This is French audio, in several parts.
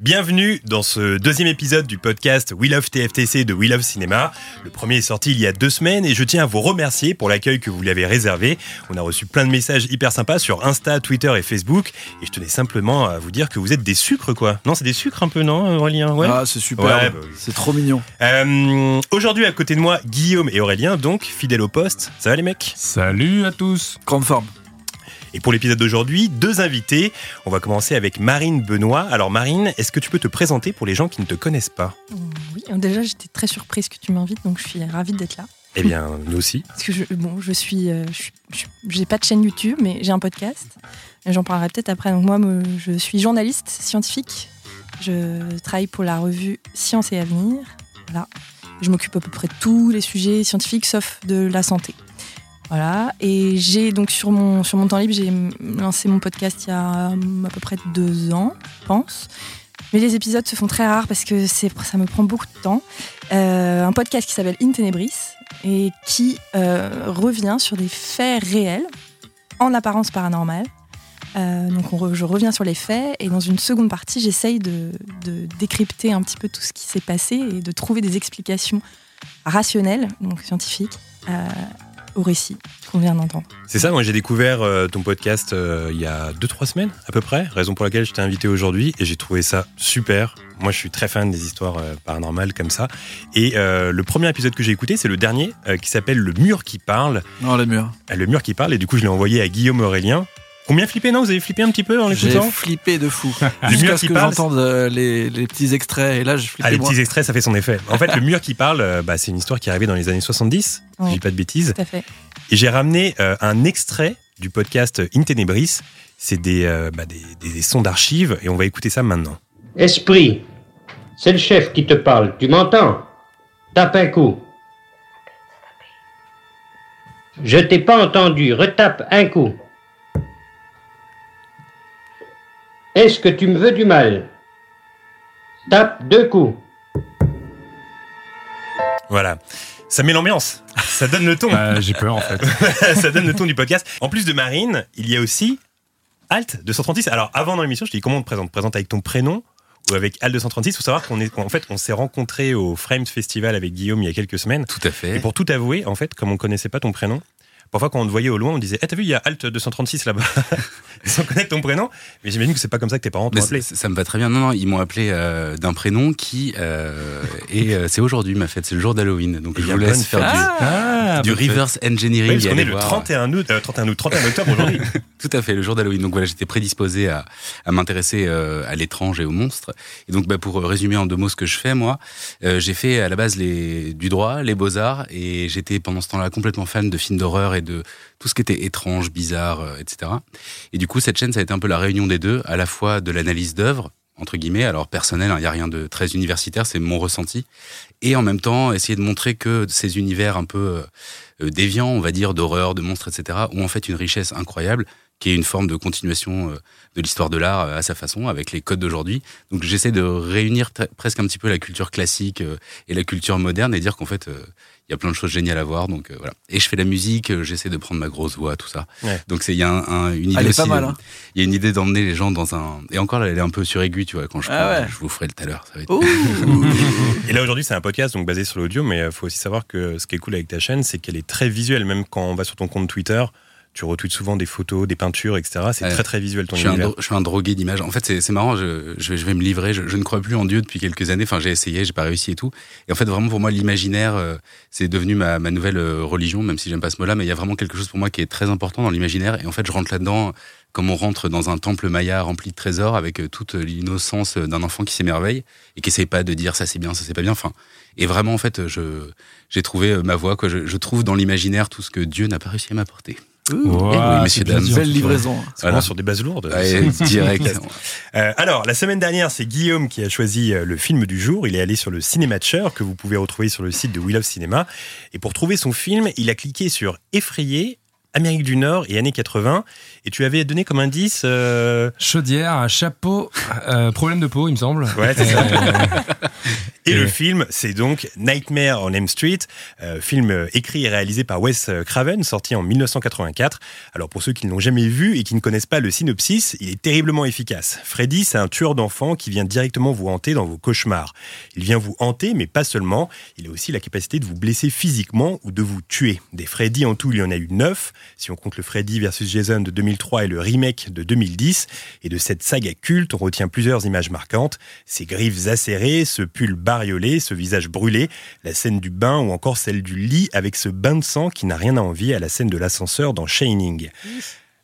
Bienvenue dans ce deuxième épisode du podcast We Love TFTC de We Love Cinéma. Le premier est sorti il y a deux semaines et je tiens à vous remercier pour l'accueil que vous lui avez réservé. On a reçu plein de messages hyper sympas sur Insta, Twitter et Facebook et je tenais simplement à vous dire que vous êtes des sucres quoi. Non, c'est des sucres un peu, non Aurélien? Ouais. Ah, c'est super. Ouais, bah. C'est trop mignon. Euh, Aujourd'hui à côté de moi, Guillaume et Aurélien, donc fidèles au poste. Ça va les mecs? Salut à tous Grande forme. Et pour l'épisode d'aujourd'hui, deux invités. On va commencer avec Marine Benoît. Alors Marine, est-ce que tu peux te présenter pour les gens qui ne te connaissent pas? Oui, déjà j'étais très surprise que tu m'invites, donc je suis ravie d'être là. Eh bien, nous aussi. Parce que je, bon, je suis, euh, j'ai pas de chaîne YouTube, mais j'ai un podcast. J'en parlerai peut-être après. Donc moi, je suis journaliste scientifique. Je travaille pour la revue Science et Avenir. Voilà. Je m'occupe à peu près de tous les sujets scientifiques, sauf de la santé. Voilà. Et j'ai donc sur mon sur mon temps libre, j'ai lancé mon podcast il y a hum, à peu près deux ans, je pense. Mais les épisodes se font très rares parce que ça me prend beaucoup de temps. Euh, un podcast qui s'appelle In Tenebris et qui euh, revient sur des faits réels, en apparence paranormale. Euh, donc je reviens sur les faits et dans une seconde partie, j'essaye de, décrypter un petit peu tout ce qui s'est passé et de trouver des explications rationnelles, donc scientifiques, au récit qu'on vient d'entendre. C'est ça, moi j'ai découvert euh, ton podcast euh, il y a 2-3 semaines à peu près, raison pour laquelle je t'ai invité aujourd'hui et j'ai trouvé ça super. Moi je suis très fan des histoires euh, paranormales comme ça. Et euh, le premier épisode que j'ai écouté, c'est le dernier euh, qui s'appelle Le mur qui parle. Non, les murs. Euh, Le mur qui parle et du coup je l'ai envoyé à Guillaume Aurélien. Combien flippé, non Vous avez flippé un petit peu en J'ai l'écoutant flippé de fou. Le mur Jusqu'à ce qui que parle, j'entende euh, les, les petits extraits et là, j'ai flippé Ah, les moi. petits extraits, ça fait son effet. En fait, le mur qui parle, euh, bah, c'est une histoire qui est arrivée dans les années 70, si je Oui. dis pas de bêtises. Tout à fait. Et j'ai ramené euh, un extrait du podcast In Tenebris. C'est des, euh, bah, des, des- des sons d'archives et on va écouter ça maintenant. Esprit, c'est le chef qui te parle, tu m'entends? Tape un coup. Je t'ai pas entendu, retape un coup. Est-ce que tu me veux du mal? Tape deux coups. Voilà. Ça met l'ambiance. Ça donne le ton. Euh, J'ai peur en fait. ça donne le ton du podcast. En plus de Marine, il y a aussi Alt 236. Alors, avant dans l'émission, je te dis comment on te présente. Présente avec ton prénom ou avec Alt 236. Il faut savoir qu'on est, en fait, on s'est rencontrés au Frames Festival avec Guillaume il y a quelques semaines. Tout à Et fait. pour tout avouer, en fait, comme on connaissait pas ton prénom, parfois quand on te voyait au loin, on disait Eh, t'as vu, il y a Alt 236 là-bas. Sans connaître ton prénom. Mais j'imagine que c'est pas comme ça que tes parents t'ont appelé. ça me va très bien. Non, non, ils m'ont appelé euh, d'un prénom qui euh, et euh, c'est aujourd'hui ma fête, c'est le jour d'Halloween. Donc Eh je vous laisse faire du, Ah, du reverse Oui, engineering. parce et qu'on est le voir. 31 août, euh, 31 août, 31 octobre aujourd'hui. Tout à fait, le jour d'Halloween. Donc voilà, j'étais prédisposé à, à m'intéresser euh, à l'étrange et aux monstres. Et donc bah, pour résumer en deux mots ce que je fais, moi, euh, j'ai fait à la base les, du droit, les beaux-arts, et j'étais pendant ce temps-là complètement fan de films d'horreur et de tout ce qui était étrange, bizarre, euh, etc. Et du coup, cette chaîne, ça a été un peu la réunion des deux, à la fois de l'analyse d'œuvres, entre guillemets, alors personnel, il n'y a rien de très universitaire, c'est mon ressenti, et en même temps essayer de montrer que ces univers un peu euh, euh, déviants, on va dire, d'horreur, de monstres, etc., ont en fait une richesse incroyable, qui est une forme de continuation de l'histoire de l'art à sa façon, avec les codes d'aujourd'hui. Donc j'essaie de réunir presque un petit peu la culture classique et la culture moderne et dire qu'en fait, il y a plein de choses géniales à voir. Donc euh, voilà. Et je fais la musique, euh, j'essaie de prendre ma grosse voix, tout ça. Ouais. Donc c'est il y a un, un- une idée aussi. hein. Il y a une idée d'emmener les gens dans un. Et encore, elle est un peu suraiguë, tu vois. Quand je, Ah parle, ouais. je vous ferai le tout à l'heure. Ça va être. Ouh. Et là aujourd'hui c'est un podcast donc basé sur l'audio, mais il faut aussi savoir que ce qui est cool avec ta chaîne, c'est qu'elle est très visuelle. Même quand on va sur ton compte Twitter, tu retweets souvent des photos, des peintures, etc. C'est Ouais. très très visuel ton Je suis, un, univers. je suis un drogué d'images. En fait, c'est marrant, je, je, vais, je vais me livrer. Je, je ne crois plus en Dieu depuis quelques années. Enfin, j'ai essayé, j'ai pas réussi et tout. Et en fait, vraiment, pour moi, l'imaginaire, euh, c'est devenu ma, ma nouvelle euh, religion, même si j'aime pas ce mot-là. Mais il y a vraiment quelque chose pour moi qui est très important dans l'imaginaire. Et en fait, je rentre là-dedans comme on rentre dans un temple maya rempli de trésors avec euh, toute l'innocence d'un enfant qui s'émerveille et qui essaye pas de dire ça c'est bien, ça c'est pas bien. Enfin, et vraiment, en fait, je j'ai trouvé ma voie. Quoi. Je, je trouve dans l'imaginaire tout ce que Dieu n'a pas réussi à m'apporter. Wow, Eh oui, messieurs, dames. Belle livraison. Vraiment sur des bases lourdes. Ouais, direct. Euh, alors, la semaine dernière, c'est Guillaume qui a choisi euh, le film du jour. Il est allé sur le Cinématcher que vous pouvez retrouver sur le site de We Love Cinéma. Et pour trouver son film, il a cliqué sur Effrayé, Amérique du Nord et années 80. Et tu avais donné comme indice. euh, Chaudière, chapeau, euh, problème de peau, il me semble. Ouais, c'est ça. Euh, Et le ouais. film, c'est donc Nightmare on Elm Street, euh, film euh, écrit et réalisé par Wes euh, Craven, sorti en 1984. Alors pour ceux qui ne l'ont jamais vu et qui ne connaissent pas le synopsis, il est terriblement efficace. Freddy, c'est un tueur d'enfants qui vient directement vous hanter dans vos cauchemars. Il vient vous hanter, mais pas seulement. Il a aussi la capacité de vous blesser physiquement ou de vous tuer. Des Freddy en tout, il y en a eu neuf, si on compte le Freddy versus Jason de 2003 et le remake de 2010. Et de cette saga culte, on retient plusieurs images marquantes. Ses griffes acérées, ce pull bariolé, ce visage brûlé, la scène du bain ou encore celle du lit avec ce bain de sang qui n'a rien à envier à la scène de l'ascenseur dans Shining.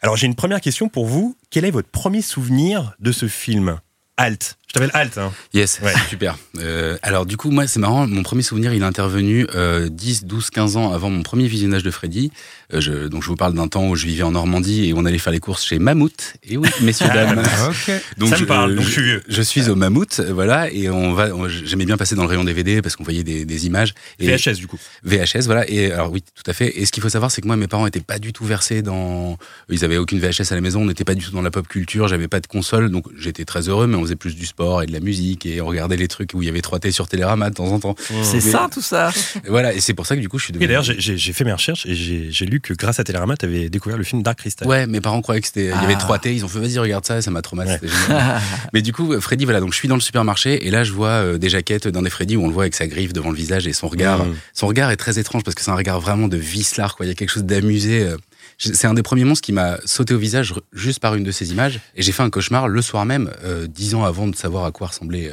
Alors j'ai une première question pour vous. Quel est votre premier souvenir de ce film? Halt. Je t'appelle Halt. Hein. Yes, Ouais. super. Euh, alors du coup, moi, c'est marrant, mon premier souvenir, il est intervenu euh, 10, 12, 15 ans avant mon premier visionnage de Freddy. Euh, je, donc je vous parle d'un temps où je vivais en Normandie et on allait faire les courses chez Mammouth. Et oui, messieurs, dames. ok. Donc, Ça me je- parle, donc je suis vieux. Je suis au Mammouth, euh, voilà, et on va. J'aimais bien passer dans le rayon DVD parce qu'on voyait des, des images. Et VHS du coup. VHS, voilà. Et alors oui, tout à fait. Et ce qu'il faut savoir, c'est que moi, mes parents étaient pas du tout versés dans. Ils avaient aucune VHS à la maison. On n'était pas du tout dans la pop culture. J'avais pas de console, donc j'étais très heureux. Mais on faisait plus du sport et de la musique et on regardait les trucs où il y avait 3T sur Télérama de temps en temps. C'est ça, tout ça. Et voilà. Et c'est pour ça que du coup, je suis Et devenu. d'ailleurs, j'ai- fait mes recherches et j'ai lu que grâce à Télérama, tu avais découvert le film Dark Crystal. Ouais, mes parents croyaient que c'était. Il y avait Ah. 3T. Ils ont fait vas-y regarde ça. Ça m'a traumatisé. Ouais. Mais du coup, Freddy, voilà. Donc je suis dans le supermarché et là, je vois euh, des jaquettes d'un des Freddy où on le voit avec sa griffe devant le visage et son regard. Mmh. Son regard est très étrange parce que c'est un regard vraiment de vicelard, quoi. Il y a quelque chose d'amusé. Euh. C'est un des premiers monstres qui m'a sauté au visage juste par une de ces images. Et j'ai fait un cauchemar le soir même, euh, dix ans avant de savoir à quoi ressemblaient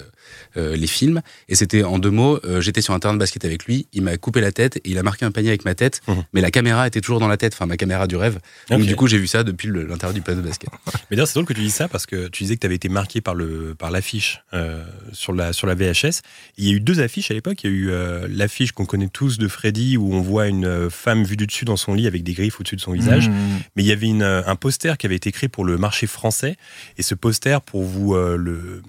euh, les films. Et c'était en deux mots, euh, j'étais sur un terrain de basket avec lui, il m'a coupé la tête et il a marqué un panier avec ma tête, Mhm. mais la caméra était toujours dans la tête, enfin ma caméra du rêve. Donc du coup, j'ai vu ça depuis l'intérieur du plateau de basket. Mais d'ailleurs, c'est drôle que tu dises ça parce que tu disais que tu avais été marqué par le par l'affiche euh, sur la sur la VHS. Il y a eu deux affiches à l'époque. Il y a eu euh, l'affiche qu'on connaît tous de Freddy où on voit une femme vue du dessus dans son lit avec des griffes au-dessus de son visage. Mmh. Mais il y avait une, un poster qui avait été créé pour le marché français. Et ce poster, pour vous euh, le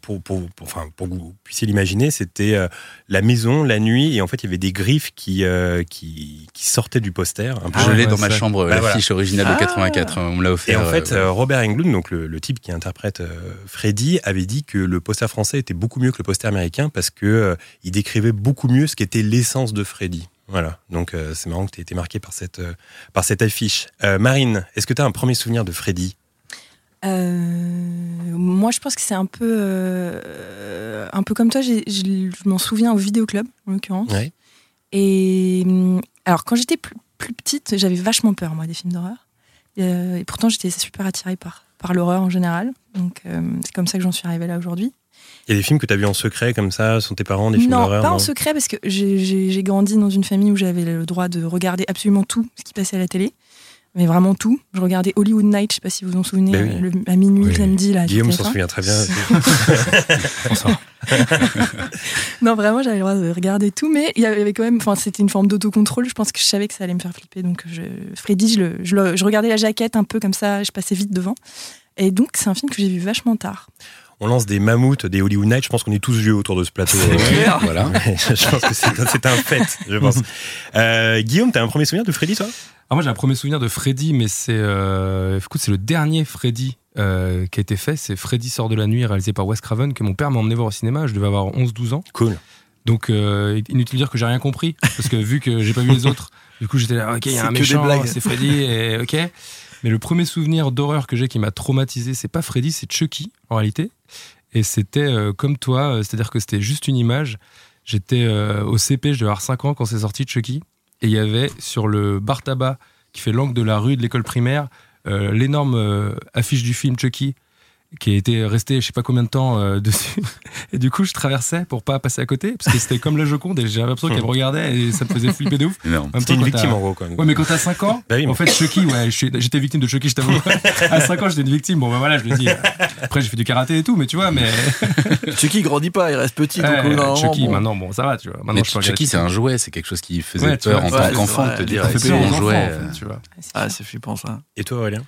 pour, pour, pour- enfin, pour que vous puissiez l'imaginer, c'était euh, la maison, la nuit, et en fait, il y avait des griffes qui, euh, qui, qui sortaient du poster. Un peu. je ouais, l'ai ouais, dans ma chambre, Bah, l'affiche originale de 84, on me l'a Et offert. en fait, euh, Robert Englund, donc le, le type qui interprète euh, Freddy, avait dit que le poster français était beaucoup mieux que le poster américain parce que euh, il décrivait beaucoup mieux ce qu'était l'essence de Freddy. Voilà, donc euh, c'est marrant que tu aies été marqué par cette, euh, par cette affiche. Euh, Marine, est-ce que tu as un premier souvenir de Freddy? Euh, moi, je pense que c'est un peu, euh, un peu comme toi. j'ai- j'ai- je m'en souviens au vidéoclub, en l'occurrence. Ouais. Et hum, alors, quand j'étais plus, plus petite, j'avais vachement peur, moi, des films d'horreur. Euh, et pourtant, j'étais super attirée par, par l'horreur en général. Donc, c'est comme ça que j'en suis arrivée là aujourd'hui. Il y a des films que tu as vus en secret comme ça, sans tes parents, des films non, d'horreur pas non en secret, parce que j'ai grandi dans une famille où j'avais le droit de regarder absolument tout ce qui passait à la télé. Mais vraiment tout. Je regardais Hollywood Night, je sais pas si vous vous en souvenez, Ben oui. le- à minuit, Oui. samedi. Là, Guillaume s'en TF1. souvient très bien. Non, vraiment, j'avais le droit de regarder tout, mais il y avait quand même, enfin, c'était une forme d'autocontrôle. Je pense que je savais que ça allait me faire flipper. Donc, je, Freddy, je, le- je le- je regardais la jaquette un peu comme ça, je passais vite devant. Et donc, c'est un film que j'ai vu vachement tard. On lance des mammouths, des Hollywood Nights. Je pense qu'on est tous vieux autour de ce plateau. clair. Voilà. Je pense que c'est c'est un fait, je pense. Euh, Guillaume, tu as un premier souvenir de Freddy, toi? Alors moi j'ai un premier souvenir de Freddy, mais c'est euh, c'est le dernier Freddy euh, qui a été fait. C'est Freddy sort de la nuit, réalisé par Wes Craven, que mon père m'a emmené voir au cinéma. Je devais avoir 11-12 ans. Cool. Donc euh, inutile de dire que j'ai rien compris, parce que vu que j'ai pas vu les autres, du coup j'étais là, ok, il y a un méchant, c'est Freddy, et ok. Mais le premier souvenir d'horreur que j'ai qui m'a traumatisé, c'est pas Freddy, c'est Chucky en réalité. Et c'était euh, comme toi, c'est-à-dire que c'était juste une image. J'étais euh, au CP, je devais avoir 5 ans quand c'est sorti Chucky, et il y avait sur le bar tabac qui fait l'angle de la rue de l'école primaire euh, l'énorme euh, affiche du film Chucky. Qui était resté je sais pas combien de temps euh, dessus. Et du coup, je traversais pour pas passer à côté, parce que c'était comme la Joconde et j'avais l'impression qu'elle me regardait et ça me faisait flipper de ouf. C'était une quand victime en gros. Quoi. Ouais, mais quand t'as 5 ans, Bah oui, mais- en fait, Chucky, ouais, j'étais victime de Chucky, je t'avoue. à 5 ans, j'étais une victime. Bon, bah voilà, je le dis. Après, j'ai fait du karaté et tout, mais tu vois, mais. Chucky grandit pas, il reste petit. donc, Ouais, d'un moment, Chucky, bon. maintenant, bon, ça va, tu vois. Maintenant, Mais je peux regarder Chucky, c'est un jouet, c'est quelque chose qui faisait Ouais, peur vois, en ouais, tant qu'enfant, te dire, c'est un jouet. euh, tu vois. Ah, c'est flippant ça. Et toi, Aurélien?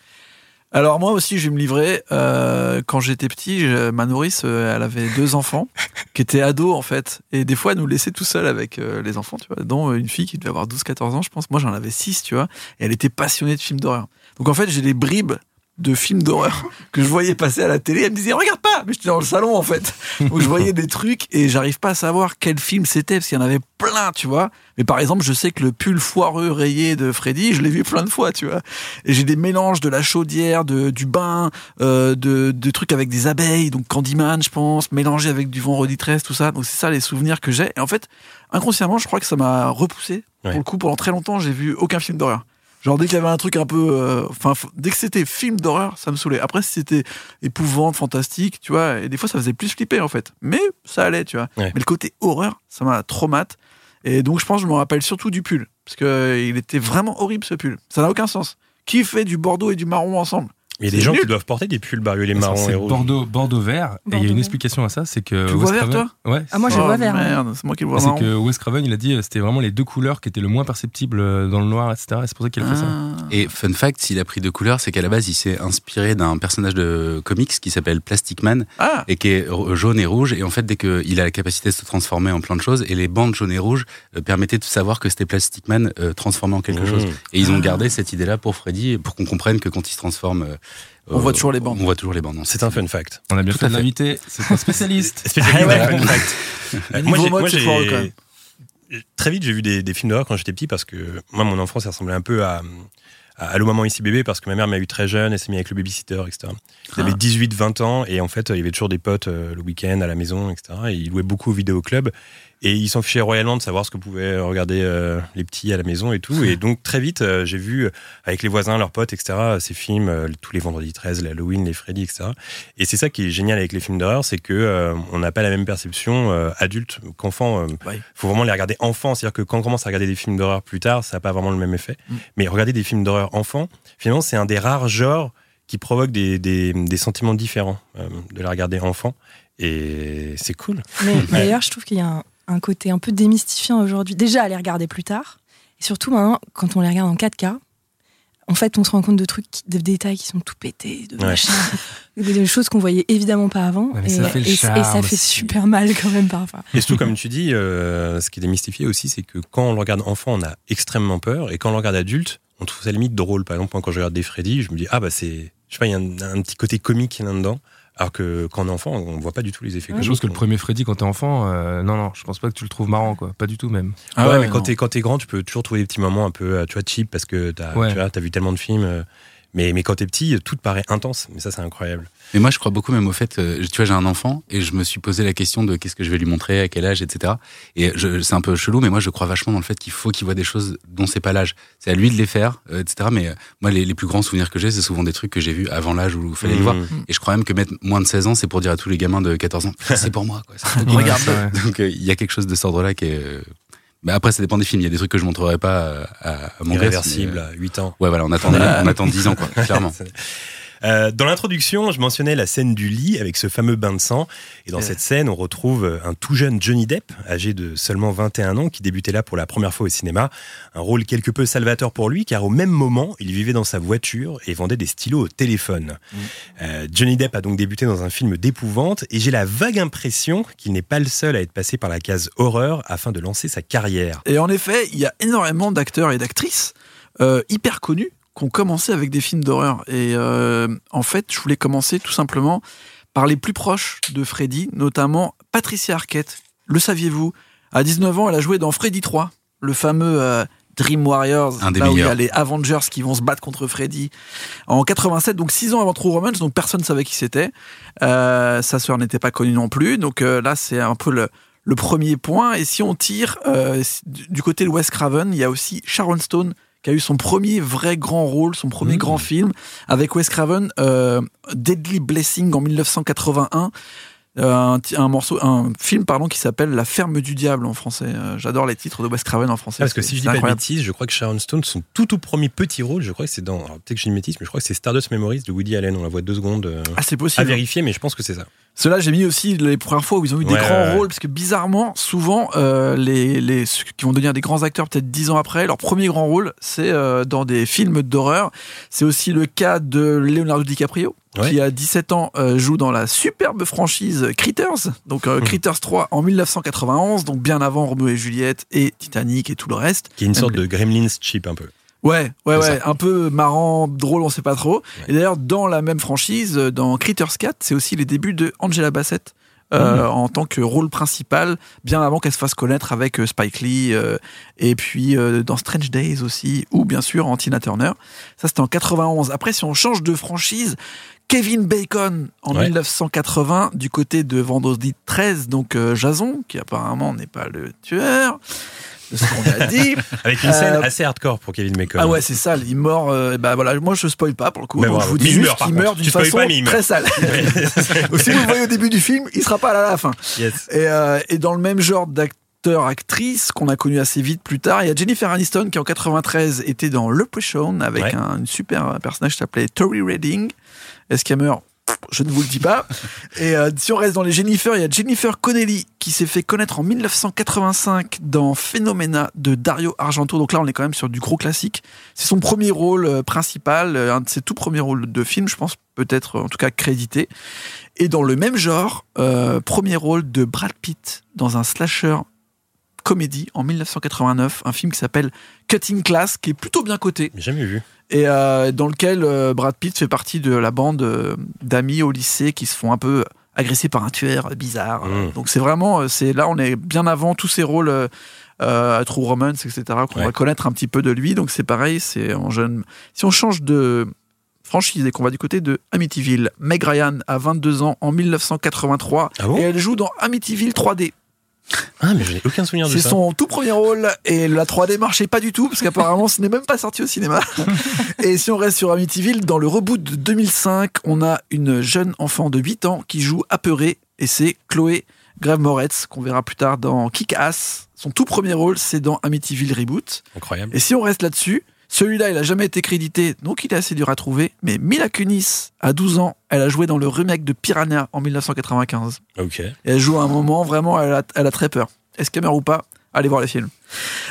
Alors moi aussi, je vais me livrer. Euh, quand j'étais petit, ma nourrice, euh, elle avait deux enfants qui étaient ados en fait. Et des fois, elle nous laissait tout seul avec euh, les enfants, tu vois. Dont une fille qui devait avoir 12-14 ans, je pense. Moi, j'en avais 6, tu vois. Et elle était passionnée de films d'horreur. Donc en fait, j'ai des bribes de films d'horreur que je voyais passer à la télé. Elle me disait, regarde pas Mais j'étais dans le salon en fait. Donc je voyais des trucs et j'arrive pas à savoir quel film c'était parce qu'il y en avait plein, tu vois. Mais par exemple, je sais que le pull foireux rayé de Freddy, je l'ai vu plein de fois, tu vois. Et j'ai des mélanges de la chaudière, de, du bain, euh, de, de trucs avec des abeilles, donc Candyman, je pense, mélangé avec du vendredi 13, tout ça. Donc c'est ça les souvenirs que j'ai. Et en fait, inconsciemment, je crois que ça m'a repoussé. Ouais. Pour le coup, pendant très longtemps, j'ai vu aucun film d'horreur. Genre dès qu'il y avait un truc un peu, euh, enfin dès que c'était film d'horreur, ça me saoulait. Après si c'était épouvante, fantastique, tu vois, et des fois ça faisait plus flipper en fait. Mais ça allait, tu vois. Ouais. Mais le côté horreur, ça m'a traumatisé. Et donc je pense que je me rappelle surtout du pull parce que euh, était vraiment horrible ce pull. Ça n'a aucun sens. Qui fait du bordeaux et du marron ensemble? Il y a des gens nul. qui doivent porter des pulls bariolés marrons C'est et rouges. Bordeaux, Bordeaux vert. et il y a une explication à ça, c'est que. Tu vois vert, Craven- Ouais. Ah, moi, je Oh, vois vert. Merde, c'est moi qui le vois C'est que Wes Craven, il a dit, euh, c'était vraiment les deux couleurs qui étaient le moins perceptibles euh, dans le noir, etc. Et c'est pour ça qu'il a fait ça. Ah. Et fun fact, s'il a pris deux couleurs, c'est qu'à la base, il s'est inspiré d'un personnage de comics qui s'appelle Plastic Man Ah, et qui est jaune et rouge. Et en fait, dès qu'il a la capacité de se transformer en plein de choses, et les bandes jaunes et rouges euh, permettaient de savoir que c'était Plastic Man euh, transformé en quelque Mmh. chose. Et ils ont Ah. gardé cette idée-là pour Freddy, pour qu'on comprenne que quand il se transforme, euh, On voit toujours les bandes. On voit toujours les bandes. C'est un fun fact. On a bien Tout fait de l'inviter. C'est un spécialiste. Spécialiste ouais. des fun. Euh, Niveau moi, moi, c'est j'ai- foireux, quand même. Très vite, j'ai vu des, des films d'horreur quand j'étais petit parce que moi, mon enfance, ça ressemblait un peu à, à Allô Maman Ici Bébé parce que ma mère m'a eu très jeune, elle s'est mise avec le babysitter, etc. J'avais Ah. 18-20 ans et en fait, il y avait toujours des potes euh, le week-end à la maison, etc. Et ils louaient beaucoup au vidéoclub et ils s'en fichaient royalement de savoir ce que pouvaient regarder euh, les petits à la maison et tout. Et donc, très vite, euh, j'ai vu euh, avec les voisins, leurs potes, etc., ces films, euh, tous les vendredis 13, les Halloween, les Freddy, etc. Et c'est ça qui est génial avec les films d'horreur, c'est que euh, on n'a pas la même perception euh, adulte qu'enfant. euh, Ouais. faut vraiment les regarder enfant. C'est-à-dire que quand on commence à regarder des films d'horreur plus tard, ça n'a pas vraiment le même effet. Mm. Mais regarder des films d'horreur enfant, finalement, c'est un des rares genres qui provoque des, des, des sentiments différents euh, de la regarder enfant. Et c'est cool. Mais d'ailleurs, je trouve qu'il y a un, un côté un peu démystifiant aujourd'hui. Déjà, à les regarder plus tard. Et surtout, maintenant, quand on les regarde en 4K, en fait, on se rend compte de trucs, de détails qui sont tout pétés, de Ouais. machins, des choses qu'on voyait évidemment pas avant. Ouais, mais et, ça fait le et- et ça charme fait aussi. super mal quand même parfois. Et surtout, comme tu dis, euh, ce qui est démystifié aussi, c'est que quand on le regarde enfant, on a extrêmement peur. Et quand on le regarde adulte, on trouve ça limite drôle. Par exemple, quand je regarde des Freddy, je me dis, ah bah c'est. Je sais pas, il y a un, un petit côté comique là-dedans. Alors que quand on est enfant, on voit pas du tout les effets. Ouais. Je pense que le premier Freddy, quand t'es enfant, euh, non, non, je pense pas que tu le trouves marrant, quoi. Pas du tout, même. Ah ouais, ouais, mais quand t'es quand t'es grand, tu peux toujours trouver des petits moments un peu, euh, tu vois, cheap parce que t'as Ouais. tu vois, t'as vu tellement de films. Mais mais quand t'es petit, tout te paraît intense. Mais ça, c'est incroyable. Mais moi, je crois beaucoup même au fait, euh, tu vois, j'ai un enfant et je me suis posé la question de qu'est-ce que je vais lui montrer, à quel âge, etc. Et je- c'est un peu chelou, mais moi, je crois vachement dans le fait qu'il faut qu'il voit des choses dont c'est pas l'âge. C'est à lui de les faire, euh, etc. Mais euh, moi, les, les plus grands souvenirs que j'ai, c'est souvent des trucs que j'ai vus avant l'âge où il fallait le voir. Mmh. Et je crois même que mettre moins de 16 ans, c'est pour dire à tous les gamins de 14 ans, c'est pour moi, quoi. Regarde. Donc, euh, il y a quelque chose de cet ordre-là qui est. euh, bah, après, ça dépend des films. Il y a des trucs que je montrerai pas euh, à, à mon gosse, Irréversible, mais, à 8 ans. euh, Ouais, voilà, on attend, on attend 10 ans, quoi, clairement. Euh, dans l'introduction, je mentionnais la scène du lit avec ce fameux bain de sang. Et dans Ouais. cette scène, on retrouve euh, un tout jeune Johnny Depp, âgé de seulement 21 ans, qui débutait là pour la première fois au cinéma. Un rôle quelque peu salvateur pour lui, car au même moment, il vivait dans sa voiture et vendait des stylos au téléphone. Euh, Johnny Depp a donc débuté dans un film d'épouvante, et j'ai la vague impression qu'il n'est pas le seul à être passé par la case horreur afin de lancer sa carrière. Et en effet, il y a énormément d'acteurs et d'actrices euh, hyper connus qui ont commencé avec des films d'horreur. Et euh, en fait, je voulais commencer tout simplement par les plus proches de Freddy, notamment Patricia Arquette. Le saviez-vous? À 19 ans, elle a joué dans Freddy 3, le fameux euh, Dream Warriors, Un des là où il y a les Avengers qui vont se battre contre Freddy. En 87, donc 6 ans avant True Romance, donc personne ne savait qui c'était. Euh, sa sœur n'était pas connue non plus. Donc là, c'est un peu le, le premier point. Et si on tire euh, du du côté de Wes Craven, il y a aussi Sharon Stone qui a eu son premier vrai grand rôle, son premier Mmh. grand film avec Wes Craven, euh, Deadly Blessing en 1981. Euh, un, morceau, un film pardon qui s'appelle La ferme du diable en français. Euh, J'adore les titres de Wes Craven en français. Ah, parce que si je dis pas de incroyable. bêtises, je crois que Sharon Stone, son tout tout premier petit rôle, je crois que c'est dans. Peut-être que j'ai une bêtise, mais je crois que c'est Stardust Memories de Woody Allen. On la voit deux secondes. euh, Ah, c'est à possible. vérifier, mais je pense que c'est ça. Ceux-là, j'ai mis aussi les premières fois où ils ont eu des grands ouais. rôles, parce que bizarrement, souvent, euh, les, les, ceux qui vont devenir des grands acteurs peut-être dix ans après, leur premier grand rôle, c'est euh, dans des films d'horreur. C'est aussi le cas de Leonardo DiCaprio, Ouais. qui à 17 ans euh, joue dans la superbe franchise Critters, donc euh, Mhm. Critters 3 en 1991, donc bien avant Romeo et Juliette et Titanic et tout le reste. Qui est une sorte de Gremlins cheap un peu. Ouais, ouais, ouais, un peu marrant, drôle, on sait pas trop. Ouais. Et d'ailleurs, dans la même franchise, dans Critters 4, c'est aussi les débuts de Angela Bassett. Euh, en tant que rôle principal, bien avant qu'elle se fasse connaître avec euh, Spike Lee, euh, et puis euh, dans Strange Days aussi, ou bien sûr en Tina Turner. Ça, c'était en 91. Après, si on change de franchise, Kevin Bacon en Ouais. 1980 du côté de Vendredi 13, donc Jason, qui apparemment n'est pas le tueur, de ce qu'on a dit. Avec une scène Euh, assez hardcore pour Kevin Bacon. Ah ouais, c'est ça, il meurt. euh, bah voilà, moi je spoil pas pour le coup. Mais donc bravo. je vous dis juste qu'il meurt d'une façon pas, très sale. Donc, si vous le voyez au début du film, il sera pas là à la fin. Yes. Et, euh, et dans le même genre d'acteur actrice qu'on a connu assez vite plus tard, il y a Jennifer Aniston qui en 93 était dans Le Shown avec Ouais. un une super personnage qui s'appelait Tori Redding. Est-ce qu'elle meurt je ne vous le dis pas. Et euh, si on reste dans les Jennifer, il y a Jennifer Connelly qui s'est fait connaître en 1985 dans Phenomena de Dario Argento. Donc là, on est quand même sur du gros classique. C'est son premier rôle euh, principal, euh, un de ses tout premiers rôles de film, je pense, peut-être en tout cas crédité. Et dans le même genre, premier rôle de Brad Pitt dans un slasher comédie en 1989, un film qui s'appelle Cutting Class, qui est plutôt bien coté Mais Jamais vu. et euh, dans lequel euh, Brad Pitt fait partie de la bande euh, d'amis au lycée qui se font un peu agresser par un tueur bizarre. Mm. Donc c'est vraiment, c'est là on est bien avant tous ces rôles euh, euh, True Romance, etc. qu'on Ouais. va connaître un petit peu de lui. Donc c'est pareil, c'est en jeune. Si on change de franchise et qu'on va du côté de Amityville, Meg Ryan a 22 ans en 1983 Ah bon? et elle joue dans Amityville 3D. Ah, mais je n'ai aucun souvenir de C'est ça. son tout premier rôle et la 3D marchait pas du tout parce qu'apparemment ce n'est même pas sorti au cinéma. et si on reste sur Amityville, dans le reboot de 2005, on a une jeune enfant de 8 ans qui joue apeurée et c'est Chloé Grave Moretz qu'on verra plus tard dans Kick-Ass. Son tout premier rôle, c'est dans Amityville Reboot. Incroyable. Et si on reste là-dessus, celui-là, il a jamais été crédité, donc il est assez dur à trouver. Mais Mila Kunis, à 12 ans, elle a joué dans le remake de Piranha en 1995. Ok. Et elle joue à un moment, vraiment, elle a, elle a très peur. Est-ce qu'elle meurt ou pas? Allez voir les films.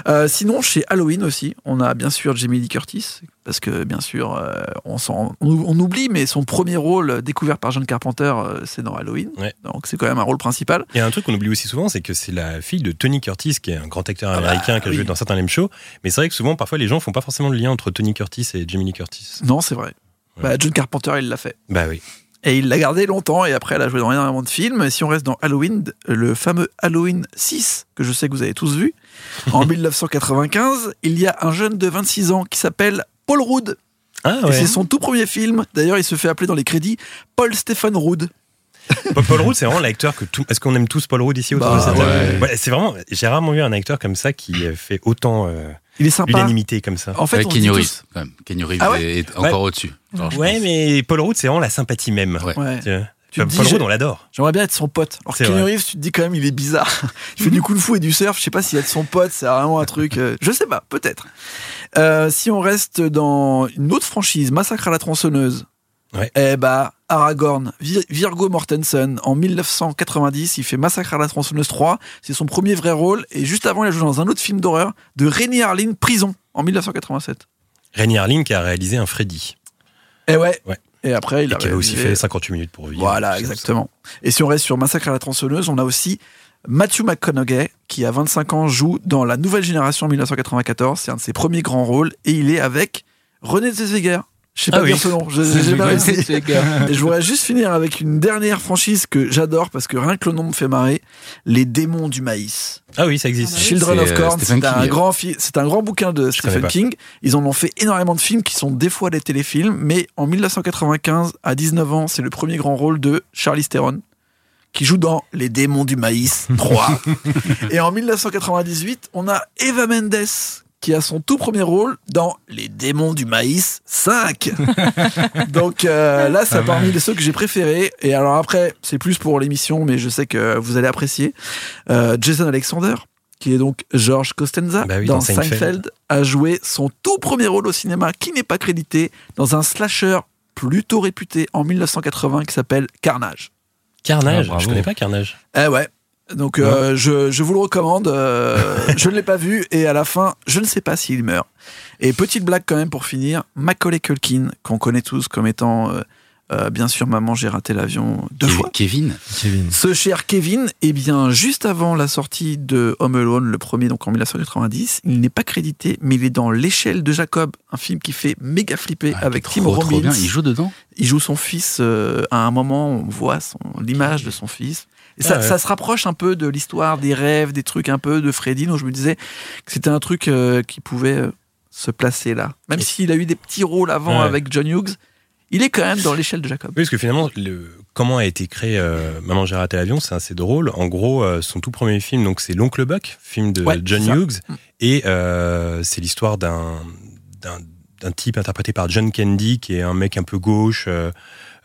Euh, sinon, chez Halloween aussi, on a bien sûr Jamie Lee Curtis, parce que bien sûr, euh, on, s'en- on, on oublie, mais son premier rôle découvert par John Carpenter, euh, c'est dans Halloween. Ouais. Donc c'est quand même un rôle principal. Il y a un truc qu'on oublie aussi souvent, c'est que c'est la fille de Tony Curtis, qui est un grand acteur Ah bah, américain qui a joué dans certains lame shows. Mais c'est vrai que souvent, parfois, les gens font pas forcément le lien entre Tony Curtis et Jamie Lee Curtis. Non, c'est vrai. Ouais. Bah, John Carpenter, il l'a fait. Bah oui. Et il l'a gardé longtemps, et après, elle a joué dans énormément de films. Et si on reste dans Halloween, le fameux Halloween 6, que je sais que vous avez tous vu, en 1995, il y a un jeune de 26 ans qui s'appelle Paul Rudd. Ah Et ouais. c'est son tout premier film. D'ailleurs, il se fait appeler dans les crédits Paul Stephen Rudd. Paul- Paul Rudd, c'est vraiment l'acteur que tout. Est-ce qu'on aime tous Paul Rudd ici autour Bah, de cette table ouais. c'est vraiment. J'ai rarement vu un acteur comme ça qui fait autant euh, Il est sympa. l'unanimité comme ça. En fait, Avec on Kenny tous- Reeves, quand même. Kenny Reeves Ah ouais est encore au-dessus. Ouais, pense. mais Paul Rudd, c'est vraiment la sympathie même. Ouais. Ouais. Tu Paul dis, Rudd, on l'adore. J'aimerais bien être son pote. Alors Kenny vrai. Reeves, tu te dis quand même, il est bizarre. Il fait du kung fu et du surf. Je sais pas si être son pote, c'est vraiment un truc. euh, je sais pas, peut-être. Euh, si on reste dans une autre franchise, Massacre à la tronçonneuse. Ouais. Eh bah, Aragorn, Vir- Virgo Mortensen, en 1990, il fait Massacre à la tronçonneuse 3. C'est son premier vrai rôle. Et juste avant, il a joué dans un autre film d'horreur de Rémi Harlin, Prison, en 1987. Rémi Harlin qui a réalisé un Freddy. Et ouais. Ouais. Et après, il Et a qui avait aussi fait 58 minutes pour vivre. Voilà, exactement. Et si on reste sur Massacre à la tronçonneuse, on a aussi Matthew McConaughey, qui à 25 ans joue dans La Nouvelle Génération en 1994. C'est un de ses premiers grands rôles. Et il est avec René Zellweger. Je sais pas Ah dire oui. ce nom, je- j'ai pas réussi. Et je voudrais juste finir avec une dernière franchise que j'adore parce que rien que le nom me fait marrer. Les démons du maïs. Ah oui, ça existe. Ah bah. Children C'est, of euh, Corn, c'est un King. grand fi- c'est un grand bouquin de connais Stephen. King. Ils en ont fait énormément de films qui sont des fois des téléfilms, mais en 1995, à 19 ans, c'est le premier grand rôle de Charlie Theron qui joue dans Les démons du maïs 3. Et en 1998, on a Eva Mendes qui a son tout premier rôle dans Les démons du maïs 5. Donc euh, là, c'est parmi les ceux que j'ai préférés. Et alors après, c'est plus pour l'émission, mais je sais que vous allez apprécier. Euh, Jason Alexander, qui est donc George Costanza, Bah oui, dans dans Seinfeld. Seinfeld, a joué son tout premier rôle au cinéma, qui n'est pas crédité, dans un slasher plutôt réputé en 1980 qui s'appelle Carnage. Carnage, Ah, je connais pas Carnage. Eh ouais. Donc euh, je, je vous le recommande. euh, je ne l'ai pas vu et à la fin, je ne sais pas s'il meurt. Et petite blague quand même pour finir, Macaulay Culkin, qu'on connaît tous comme étant euh, euh, bien sûr Maman j'ai raté l'avion deux Kev- fois. Kevin. Kevin. Ce cher Kevin, eh bien, juste avant la sortie de Home Alone, le premier, donc en 1990, il n'est pas crédité, mais il est dans L'échelle de Jacob, un film qui fait méga flipper Ah, avec trop, Tim trop Robbins. bien. Il joue dedans? Il joue son fils euh, à un moment, on voit l'image de son fils. Et ça, ouais. ça se rapproche un peu de l'histoire des rêves, des trucs un peu de Freddy, donc je me disais que c'était un truc euh, qui pouvait euh, se placer là. Même Et- s'il a eu des petits rôles avant Ouais. avec John Hughes, il est quand même dans l'échelle de Jacob. Oui, parce que finalement, le, comment a été créé euh, Maman j'ai raté l'avion, c'est assez drôle. En gros, euh, son tout premier film, donc c'est L'Oncle Buck, film de Ouais, John. Hughes, et euh, c'est l'histoire d'un d'un d'un type interprété par John Candy, qui est un mec un peu gauche.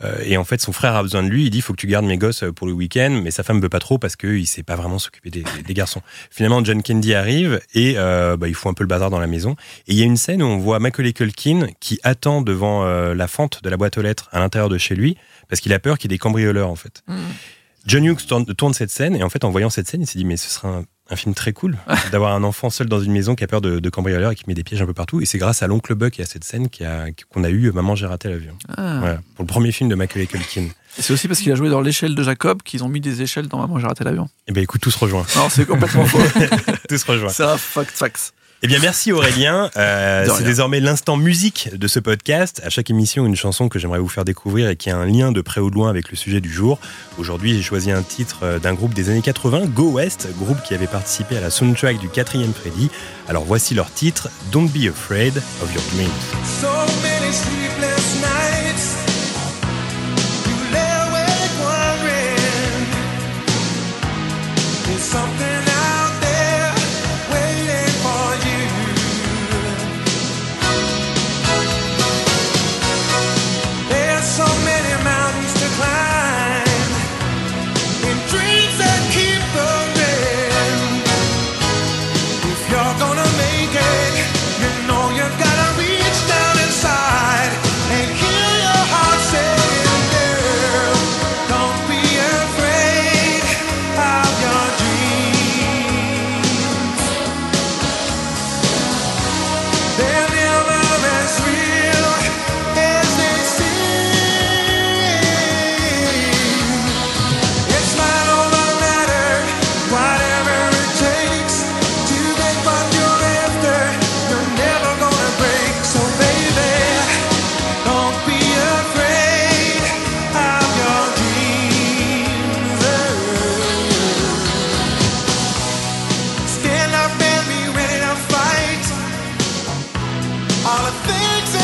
Euh, et en fait, son frère a besoin de lui. Il dit, faut que tu gardes mes gosses euh, pour le week-end, mais sa femme veut pas trop parce qu'il sait pas vraiment s'occuper des, des garçons. Finalement, John Candy arrive et euh, bah, il fout un peu le bazar dans la maison. Et il y a une scène où on voit Macaulay Culkin qui attend devant la fente de la boîte aux lettres à l'intérieur de chez lui parce qu'il a peur qu'il y ait des cambrioleurs en fait. John Hughes tourne, tourne cette scène et en fait en voyant cette scène il s'est dit mais ce sera un, un film très cool d'avoir un enfant seul dans une maison qui a peur de, de cambrioleurs et qui met des pièges un peu partout et c'est grâce à l'oncle Buck et à cette scène a- qu'on a, eu Maman j'ai raté l'avion. Ah. Voilà, pour le premier film de Macaulay Culkin. C'est aussi parce qu'il a joué dans l'échelle de Jacob qu'ils ont mis des échelles dans Maman j'ai raté l'avion. Et ben écoute tout se rejoint, Non, c'est complètement faux. tout se rejoint. C'est un fact fax. Eh bien, merci Aurélien. Euh, c'est désormais l'instant musique de ce podcast. À chaque émission, une chanson que j'aimerais vous faire découvrir et qui a un lien de près ou de loin avec le sujet du jour. Aujourd'hui, j'ai choisi un titre euh, d'un groupe des années 80, Go West, groupe qui avait participé à la soundtrack du quatrième Freddy. Alors voici leur titre, Don't Be Afraid of Your Dreams. So many sleepless nights. You lay awake wondering. All the things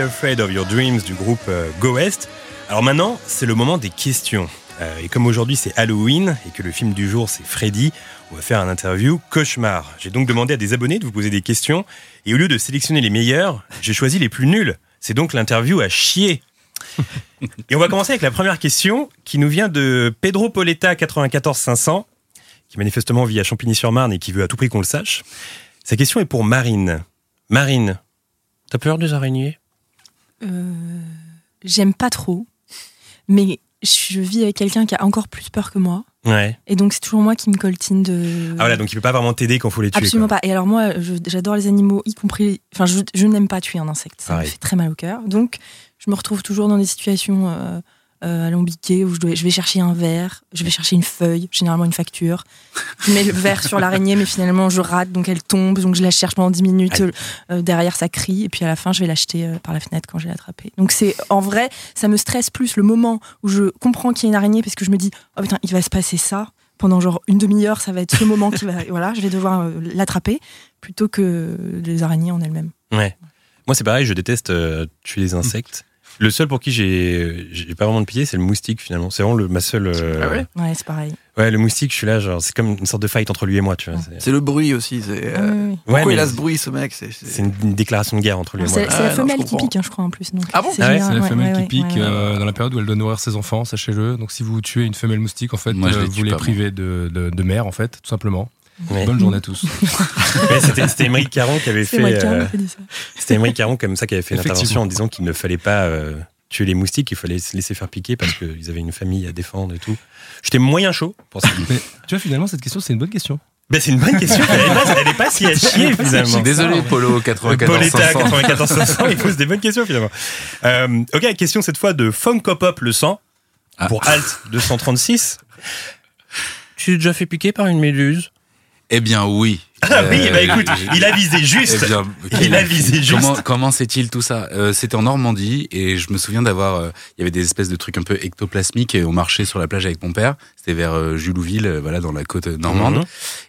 Afraid of Your Dreams du groupe euh, Go West. Alors maintenant, c'est le moment des questions. Euh, et comme aujourd'hui c'est Halloween et que le film du jour c'est Freddy, on va faire un interview cauchemar. J'ai donc demandé à des abonnés de vous poser des questions et au lieu de sélectionner les meilleurs, j'ai choisi les plus nuls. C'est donc l'interview à chier. et on va commencer avec la première question qui nous vient de Pedro Poletta 94 500 qui manifestement vit à Champigny-sur-Marne et qui veut à tout prix qu'on le sache. Sa question est pour Marine. Marine, t'as peur des araignées? Euh, J'aime pas trop, mais je vis avec quelqu'un qui a encore plus peur que moi. Ouais. Et donc, c'est toujours moi qui me coltine de. Ah voilà, donc il peut pas vraiment t'aider quand faut les tuer. Absolument quoi. pas. Et alors, moi, j'adore les animaux, y compris. Enfin, je, je n'aime pas tuer un insecte. Ça Pareil. me fait très mal au cœur. Donc, je me retrouve toujours dans des situations euh, euh, alambiquées où je, dois- je vais chercher un verre, je vais chercher une feuille, généralement une facture. Je mets le verre sur l'araignée, mais finalement, je rate, donc elle tombe. Donc, je la cherche pendant 10 minutes. Euh, derrière, ça crie. Et puis, à la fin, je vais l'acheter euh, par la fenêtre quand je l'ai attrapé. Donc, c'est en vrai, ça me stresse plus le moment où je comprends qu'il y a une araignée parce que je me dis, oh putain, il va se passer ça. Pendant genre une demi-heure, ça va être ce moment qui va. Voilà, je vais devoir euh, l'attraper plutôt que les araignées en elles-mêmes. Ouais. Moi c'est pareil, je déteste tuer les insectes. Le seul pour qui j'ai j'ai pas vraiment de pitié, c'est le moustique finalement. C'est vraiment le, ma seule. euh, Ah ouais? Ouais, c'est pareil. Ouais, le moustique, je suis là, genre c'est comme une sorte de fight entre lui et moi, tu vois. C'est C'est le bruit aussi. C'est, Ah, euh, oui, oui. Ouais, pourquoi mais il a ce bruit, ce mec? C'est, une, une déclaration de guerre entre lui et moi. C'est c'est Ah, la non, femelle je qui pique, hein, je crois, en plus. Donc, Ah bon? Ah ouais, C'est la ouais, femelle ouais, qui pique ouais, ouais. euh, dans la période où elle doit nourrir ses enfants, sachez-le. Donc si vous tuez une femelle moustique, en fait, Moi, euh, les vous les privez de, de, de mère, en fait, tout simplement. Ouais. Bonne journée à tous. Ouais, c'était c'était Émeric Caron qui avait fait. euh. C'était Émeric Caron comme ça qui avait fait une intervention en disant qu'il ne fallait pas euh, tuer les moustiques, qu'il fallait se laisser faire piquer parce qu'ils avaient une famille à défendre et tout. J'étais moyen chaud pour ça. Mais tu vois, finalement, cette question, c'est une bonne question. Ben, c'est une bonne question. Elle est pas, elle est pas si à chier Je finalement. suis désolé, Polo 94 Pauletta 500. 94 500, il pose des bonnes questions finalement. Euh, ok, question cette fois de Funkopop le sang Ah. pour Alt 236. Tu t'es déjà fait piquer par une méduse? Eh bien, oui. Ah oui, Euh, bah écoute, il a visé Eh juste. bien, Il a visé juste. Comment, comment c'est-il tout ça Euh, C'était en Normandie et je me souviens d'avoir, euh, il y avait des espèces de trucs un peu ectoplasmiques et on marchait sur la plage avec mon père. C'était vers euh, Julouville, euh, voilà, dans la côte normande. Mhm.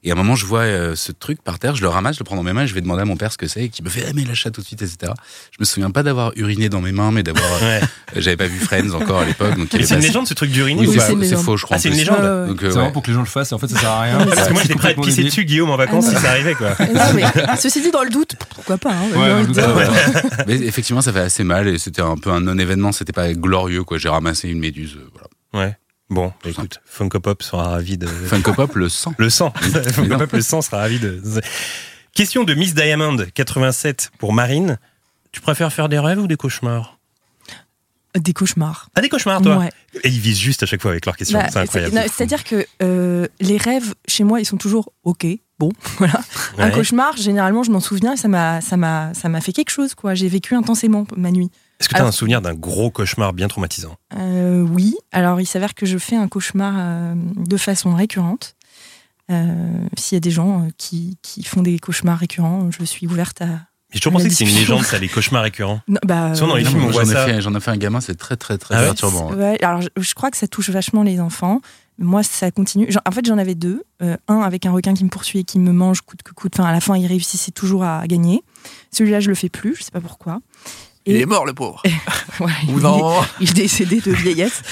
Et à un moment, je vois euh, ce truc par terre, je le ramasse, je le prends dans mes mains et je vais demander à mon père ce que c'est et qui me fait, ah, mais lâche-la tout de suite, etc. Je me souviens pas d'avoir uriné dans mes mains, mais d'avoir, euh, Ouais. j'avais pas vu Friends encore à l'époque, c'est une légende ce truc d'uriner Oui, ou c'est faux, je crois. Ah, c'est une légende. Euh, C'est vraiment pour que les gens le fassent et en fait, ça sert à rien. Parce que moi j'étais prêt à pisser dessus, Guillaume, en vacances, ça arrivait quoi. Non, mais, ceci dit, dans le doute, pourquoi pas hein, Ouais, Mais effectivement, ça fait assez mal et c'était un peu un non-événement. C'était pas glorieux, quoi. J'ai ramassé une méduse. euh, Voilà. Ouais. Bon, écoute, Funkopop sera ravi de. Funko Pop, le sang. Le sang. Funkopop le sang sera ravi de. Question de Miss Diamond 87 pour Marine. Tu préfères faire des rêves ou des cauchemars? Des cauchemars. Ah, des cauchemars, toi Ouais. Et ils visent juste à chaque fois avec leurs questions. Bah, c'est incroyable. C'est-à-dire que euh, les rêves, chez moi, ils sont toujours OK. Bon, voilà. Un cauchemar, généralement, je m'en souviens et ça m'a, ça m'a, ça m'a fait quelque chose, quoi. J'ai vécu intensément ma nuit. Est-ce que tu as Alors- un souvenir d'un gros cauchemar bien traumatisant? Euh, oui. Alors, il s'avère que je fais un cauchemar euh, de façon récurrente. Euh, S'il y a des gens euh, qui, qui font des cauchemars récurrents, je suis ouverte à. J'ai toujours pensé que c'est une légende, ça, les cauchemars récurrents. Non, bah, Souvent, dans les films, on Moi, voit J'en ai, ça. fait- j'en ai fait un gamin, c'est très, très, très Ah ouais? perturbant. Ouais, alors je, je crois que ça touche vachement les enfants. Moi, ça continue. En fait, j'en avais deux. Euh, un avec un requin qui me poursuit et qui me mange coûte que coûte. Enfin, à la fin, il réussissait toujours à gagner. Celui-là, je le fais plus. Je sais pas pourquoi. Il est mort, le pauvre. Ouais, Ou il, non est, il est décédé de vieillesse.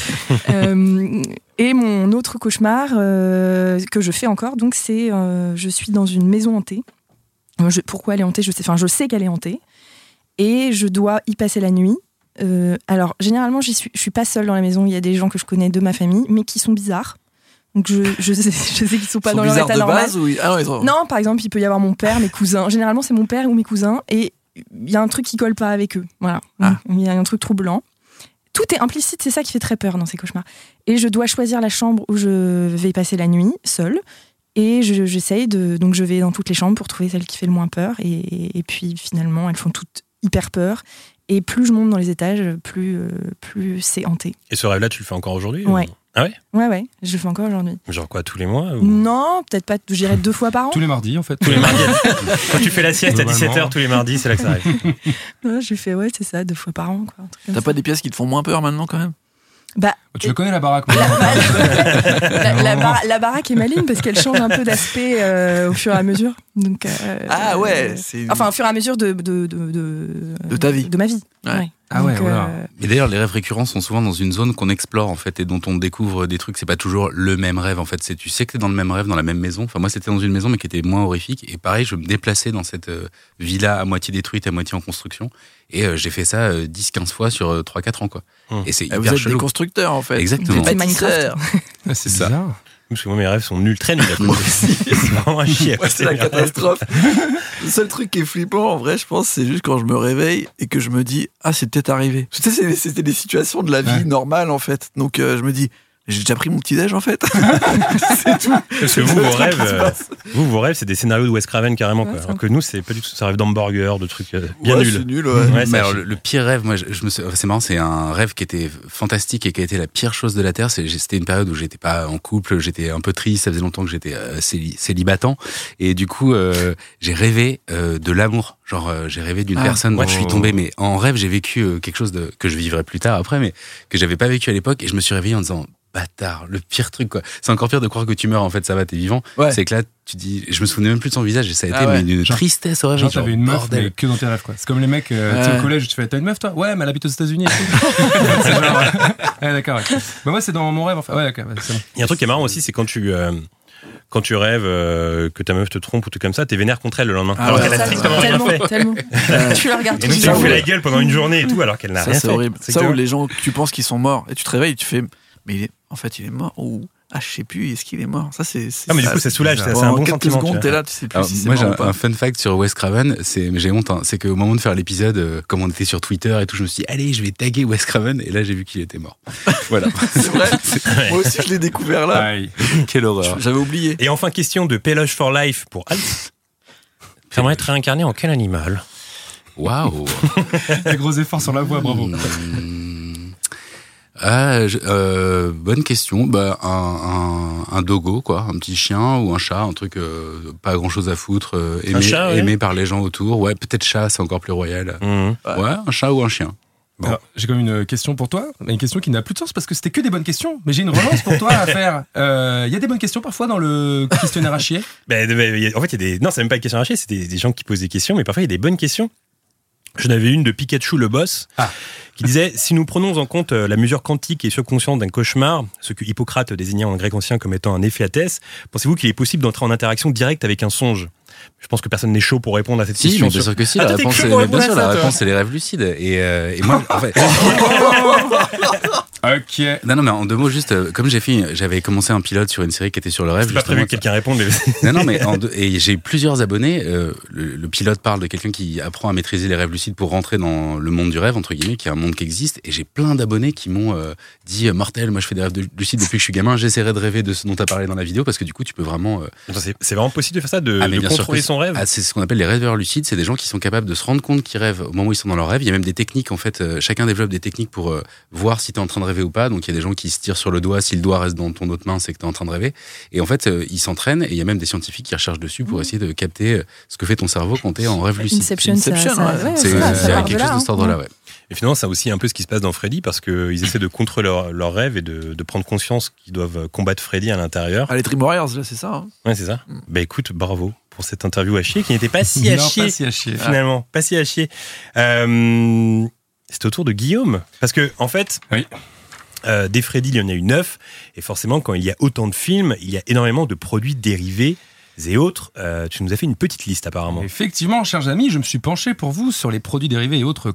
Euh, et mon autre cauchemar euh, que je fais encore, donc c'est je suis dans une maison hantée. Je- pourquoi elle est hantée? Je sais. Enfin, je sais qu'elle est hantée et je dois y passer la nuit. Euh, alors, généralement, j'y suis, je suis pas seule dans la maison. Il y a des gens que je connais de ma famille, mais qui sont bizarres. Donc, je, je sais, je sais qu'ils sont pas sont dans leur état de normal. base ou ah non, sont- Non, par exemple, il peut y avoir mon père, mes cousins. Généralement, c'est mon père ou mes cousins. Et il y a un truc qui colle pas avec eux. Voilà. Ah. Il y a un truc troublant. Tout est implicite, c'est ça qui fait très peur dans ces cauchemars. Et je dois choisir la chambre où je vais passer la nuit, seule. Et je- j'essaye de. Donc, je vais dans toutes les chambres pour trouver celle qui fait le moins peur. Et, et puis, finalement, elles font toutes hyper peur. Et plus je monte dans les étages, plus, euh, plus c'est hanté. Et ce rêve-là, tu le fais encore aujourd'hui Ouais. ou- Ah ouais? Ouais, ouais, je le fais encore aujourd'hui. Genre quoi, tous les mois ou- Non, peut-être pas, je dirais deux fois par an. Tous les mardis, en fait. Tous les mardis. Quand tu fais la sieste à Globalement. 17h tous les mardis, c'est là que ça arrive. Ouais, je fais, ouais, c'est ça, deux fois par an. T'as pas des pièces qui te font moins peur maintenant, quand même? Bah, Tu le connais la baraque la, moi. la- la bar- la baraque est maligne parce qu'elle change un peu d'aspect euh, au fur et à mesure. Donc, euh, Ah ouais, euh, Enfin, au fur et à mesure de, de, de, de, De ta vie. De ma vie. Ouais. ouais. Ah ouais, Donc, voilà. euh, Et d'ailleurs, les rêves récurrents sont souvent dans une zone qu'on explore en fait et dont on découvre des trucs. C'est pas toujours le même rêve en fait. C'est tu sais que t'es dans le même rêve, dans la même maison. Enfin moi, c'était dans une maison mais qui était moins horrifique. Et pareil, je me déplaçais dans cette euh, villa à moitié détruite, à moitié en construction. Et euh, j'ai fait ça euh, 10-15 fois sur euh, 3-4 ans quoi. Hum. Et c'est Ah, Vous hyper êtes des chelou. constructeurs en fait. Exactement. C'est Minecraft. Ah, C'est ça. Parce que moi, mes rêves sont nuls, très nuls c'est vraiment un chier. C'est la catastrophe. le seul truc qui est flippant, en vrai, je pense, c'est juste quand je me réveille et que je me dis, ah, c'est peut-être arrivé. Tu sais, c'est- c'était des situations de la vie Ouais. normale, en fait. Donc, euh, je me dis, j'ai déjà pris mon petit-déj, en fait. Parce que vous, vos rêves, euh, vous, vos rêves, c'est des scénarios de Wes Craven carrément. Quoi. Alors que nous, c'est pas du tout. Ça rêve d'hamburger, de trucs euh, bien Ouais, nuls. C'est nul, ouais. Ouais, Mais c'est alors, le, le pire rêve, moi, je, je me suis- c'est marrant, c'est un rêve qui était fantastique et qui a été la pire chose de la terre. C'est- C'était une période où j'étais pas en couple, j'étais un peu triste, ça faisait longtemps que j'étais euh, céli- célibatant, et du coup, euh, j'ai rêvé euh, de l'amour. Genre, euh, j'ai rêvé d'une Ah, personne dont ouais. je suis tombé, mais en rêve, j'ai vécu euh, quelque chose de, que je vivrai plus tard après, mais que j'avais pas vécu à l'époque, et je me suis réveillé en disant. Bâtard, le pire truc quoi. C'est encore pire de croire que tu meurs en fait, ça va, t'es vivant. Ouais. C'est que là, tu dis, je me souvenais même plus de son visage et ça a été Ah ouais. mais une Genre- tristesse au réveil. Genre, t'avais une meuf, bordel. mais que dans tes rêves, quoi. C'est comme les mecs, euh, tu Ouais. au collège, tu fais, t'as une meuf, toi? Ouais, mais elle habite aux États-Unis. ouais, d'accord. Bah, moi, c'est dans mon rêve, enfin. Ouais, d'accord, ouais, c'est bon. Il y a un truc qui est marrant aussi, c'est quand tu. euh, quand tu rêves euh, que ta meuf te trompe ou tout comme ça, t'es vénère contre elle le lendemain. Ah alors ouais. qu'elle a ça, strictement rien tellement, fait. tellement. Euh, tu la regardes Et tout tu Ça, lui fais la gueule pendant une journée et tout alors qu'elle n'a Ça, rien c'est fait. horrible. C'est Ça, que- où les gens, tu penses qu'ils sont morts, et tu te réveilles, tu fais, mais il est, en fait, il est mort, ou, ah, je sais plus, est-ce qu'il est mort? Ça, c'est. Ah, mais du coup, ça soulage, c'est un bon quelques sentiment. secondes, vois. là, tu sais plus Alors, si c'est moi, j'ai un, un fun fact sur Wes Craven, c'est, mais j'ai honte, hein, c'est qu'au moment de faire l'épisode, euh, comme on était sur Twitter et tout, je me suis dit, allez, je vais taguer Wes Craven, et là, j'ai vu qu'il était mort. Voilà. C'est vrai. Moi aussi, je l'ai découvert là. Aïe. Quelle horreur. J'avais oublié. Et enfin, question de Péloge for Life pour Alf. J'aimerais être réincarné en quel animal? Waouh. Des gros efforts sur la voix, bravo. Hmm. Ah, je- euh, bonne question. Bah, un, un, un dogo, quoi, un petit chien ou un chat, un truc euh, pas grand chose à foutre, euh, aimé, chat, ouais. aimé par les gens autour. Ouais, peut-être chat, c'est encore plus royal. Mhm. Ouais, un chat ou un chien. Alors, J'ai quand même une question pour toi, une question qui n'a plus de sens parce que c'était que des bonnes questions. Mais j'ai une relance pour toi à faire. Euh, Il y a des bonnes questions parfois dans le questionnaire à chier? Ben, ben, en fait, il y a des. Non, c'est même pas une question arrachée, c'est des, des gens qui posent des questions, mais parfois il y a des bonnes questions. J'en avais une de Pikachu le boss, Ah. qui disait Si nous prenons en compte euh, la mesure quantique et subconsciente d'un cauchemar, ce que Hippocrate désignait en grec ancien comme étant un effet thèse, pensez-vous qu'il est possible d'entrer en interaction directe avec un songe? Je pense que personne n'est chaud pour répondre à cette Si, question. mais bien sûr que si. Ah, la t'es réponse, bien sûr, la réponse, c'est les rêves lucides. Et, euh, et moi, en fait, Ok. non, non, mais en deux mots, juste, euh, comme j'ai fait, j'avais commencé un pilote sur une série qui était sur le rêve. J'ai pas prévu que quelqu'un réponde, mais Non, non, mais en deux- et j'ai plusieurs abonnés. euh, le, le pilote parle de quelqu'un qui apprend à maîtriser les rêves lucides pour rentrer dans le monde du rêve entre guillemets, qui est un monde qui existe. Et j'ai plein d'abonnés qui m'ont euh, dit mortel. Moi, je fais des rêves de- lucides depuis que je suis gamin. J'essaierai de rêver de ce dont tu as parlé dans la vidéo parce que du coup, tu peux vraiment. c'est vraiment possible de faire ça, de, Ah, de contrôler son rêve ah, c'est ce qu'on appelle les rêveurs lucides. C'est des gens qui sont capables de se rendre compte qu'ils rêvent au moment où ils sont dans leur rêve. Il y a même des techniques, en fait. chacun développe des techniques pour voir si tu es en train de rêver ou pas. Donc, il y a des gens qui se tirent sur le doigt. Si le doigt reste dans ton autre main, c'est que tu es en train de rêver. Et en fait, euh, ils s'entraînent. Et il y a même des scientifiques qui recherchent dessus pour essayer de capter euh, ce que fait ton cerveau quand tu es en rêve lucide. Inception, Inception, ça- ouais. C'est de quelque là, chose de hein. cet ordre-là, ouais. Et finalement, c'est aussi un peu ce qui se passe dans Freddy, parce qu'ils essaient de contrôler leur, leur rêve et de, de prendre conscience qu'ils doivent combattre Freddy à l'intérieur. Ah, les Dream Warriors, là, c'est ça. hein. Ouais, c'est ça. Bah écoute, bravo pour cette interview à chier, qui n'était pas si à non, chier. pas si à chier. finalement, pas si à chier. Euh, c'est au tour de Guillaume. Parce que, en fait, Oui. Euh, des Freddy, il y en a eu neuf. Et forcément, quand il y a autant de films, il y a énormément de produits dérivés et autres. Euh, tu nous as fait une petite liste, apparemment. Effectivement, chers amis, je me suis penché pour vous sur les produits dérivés et autres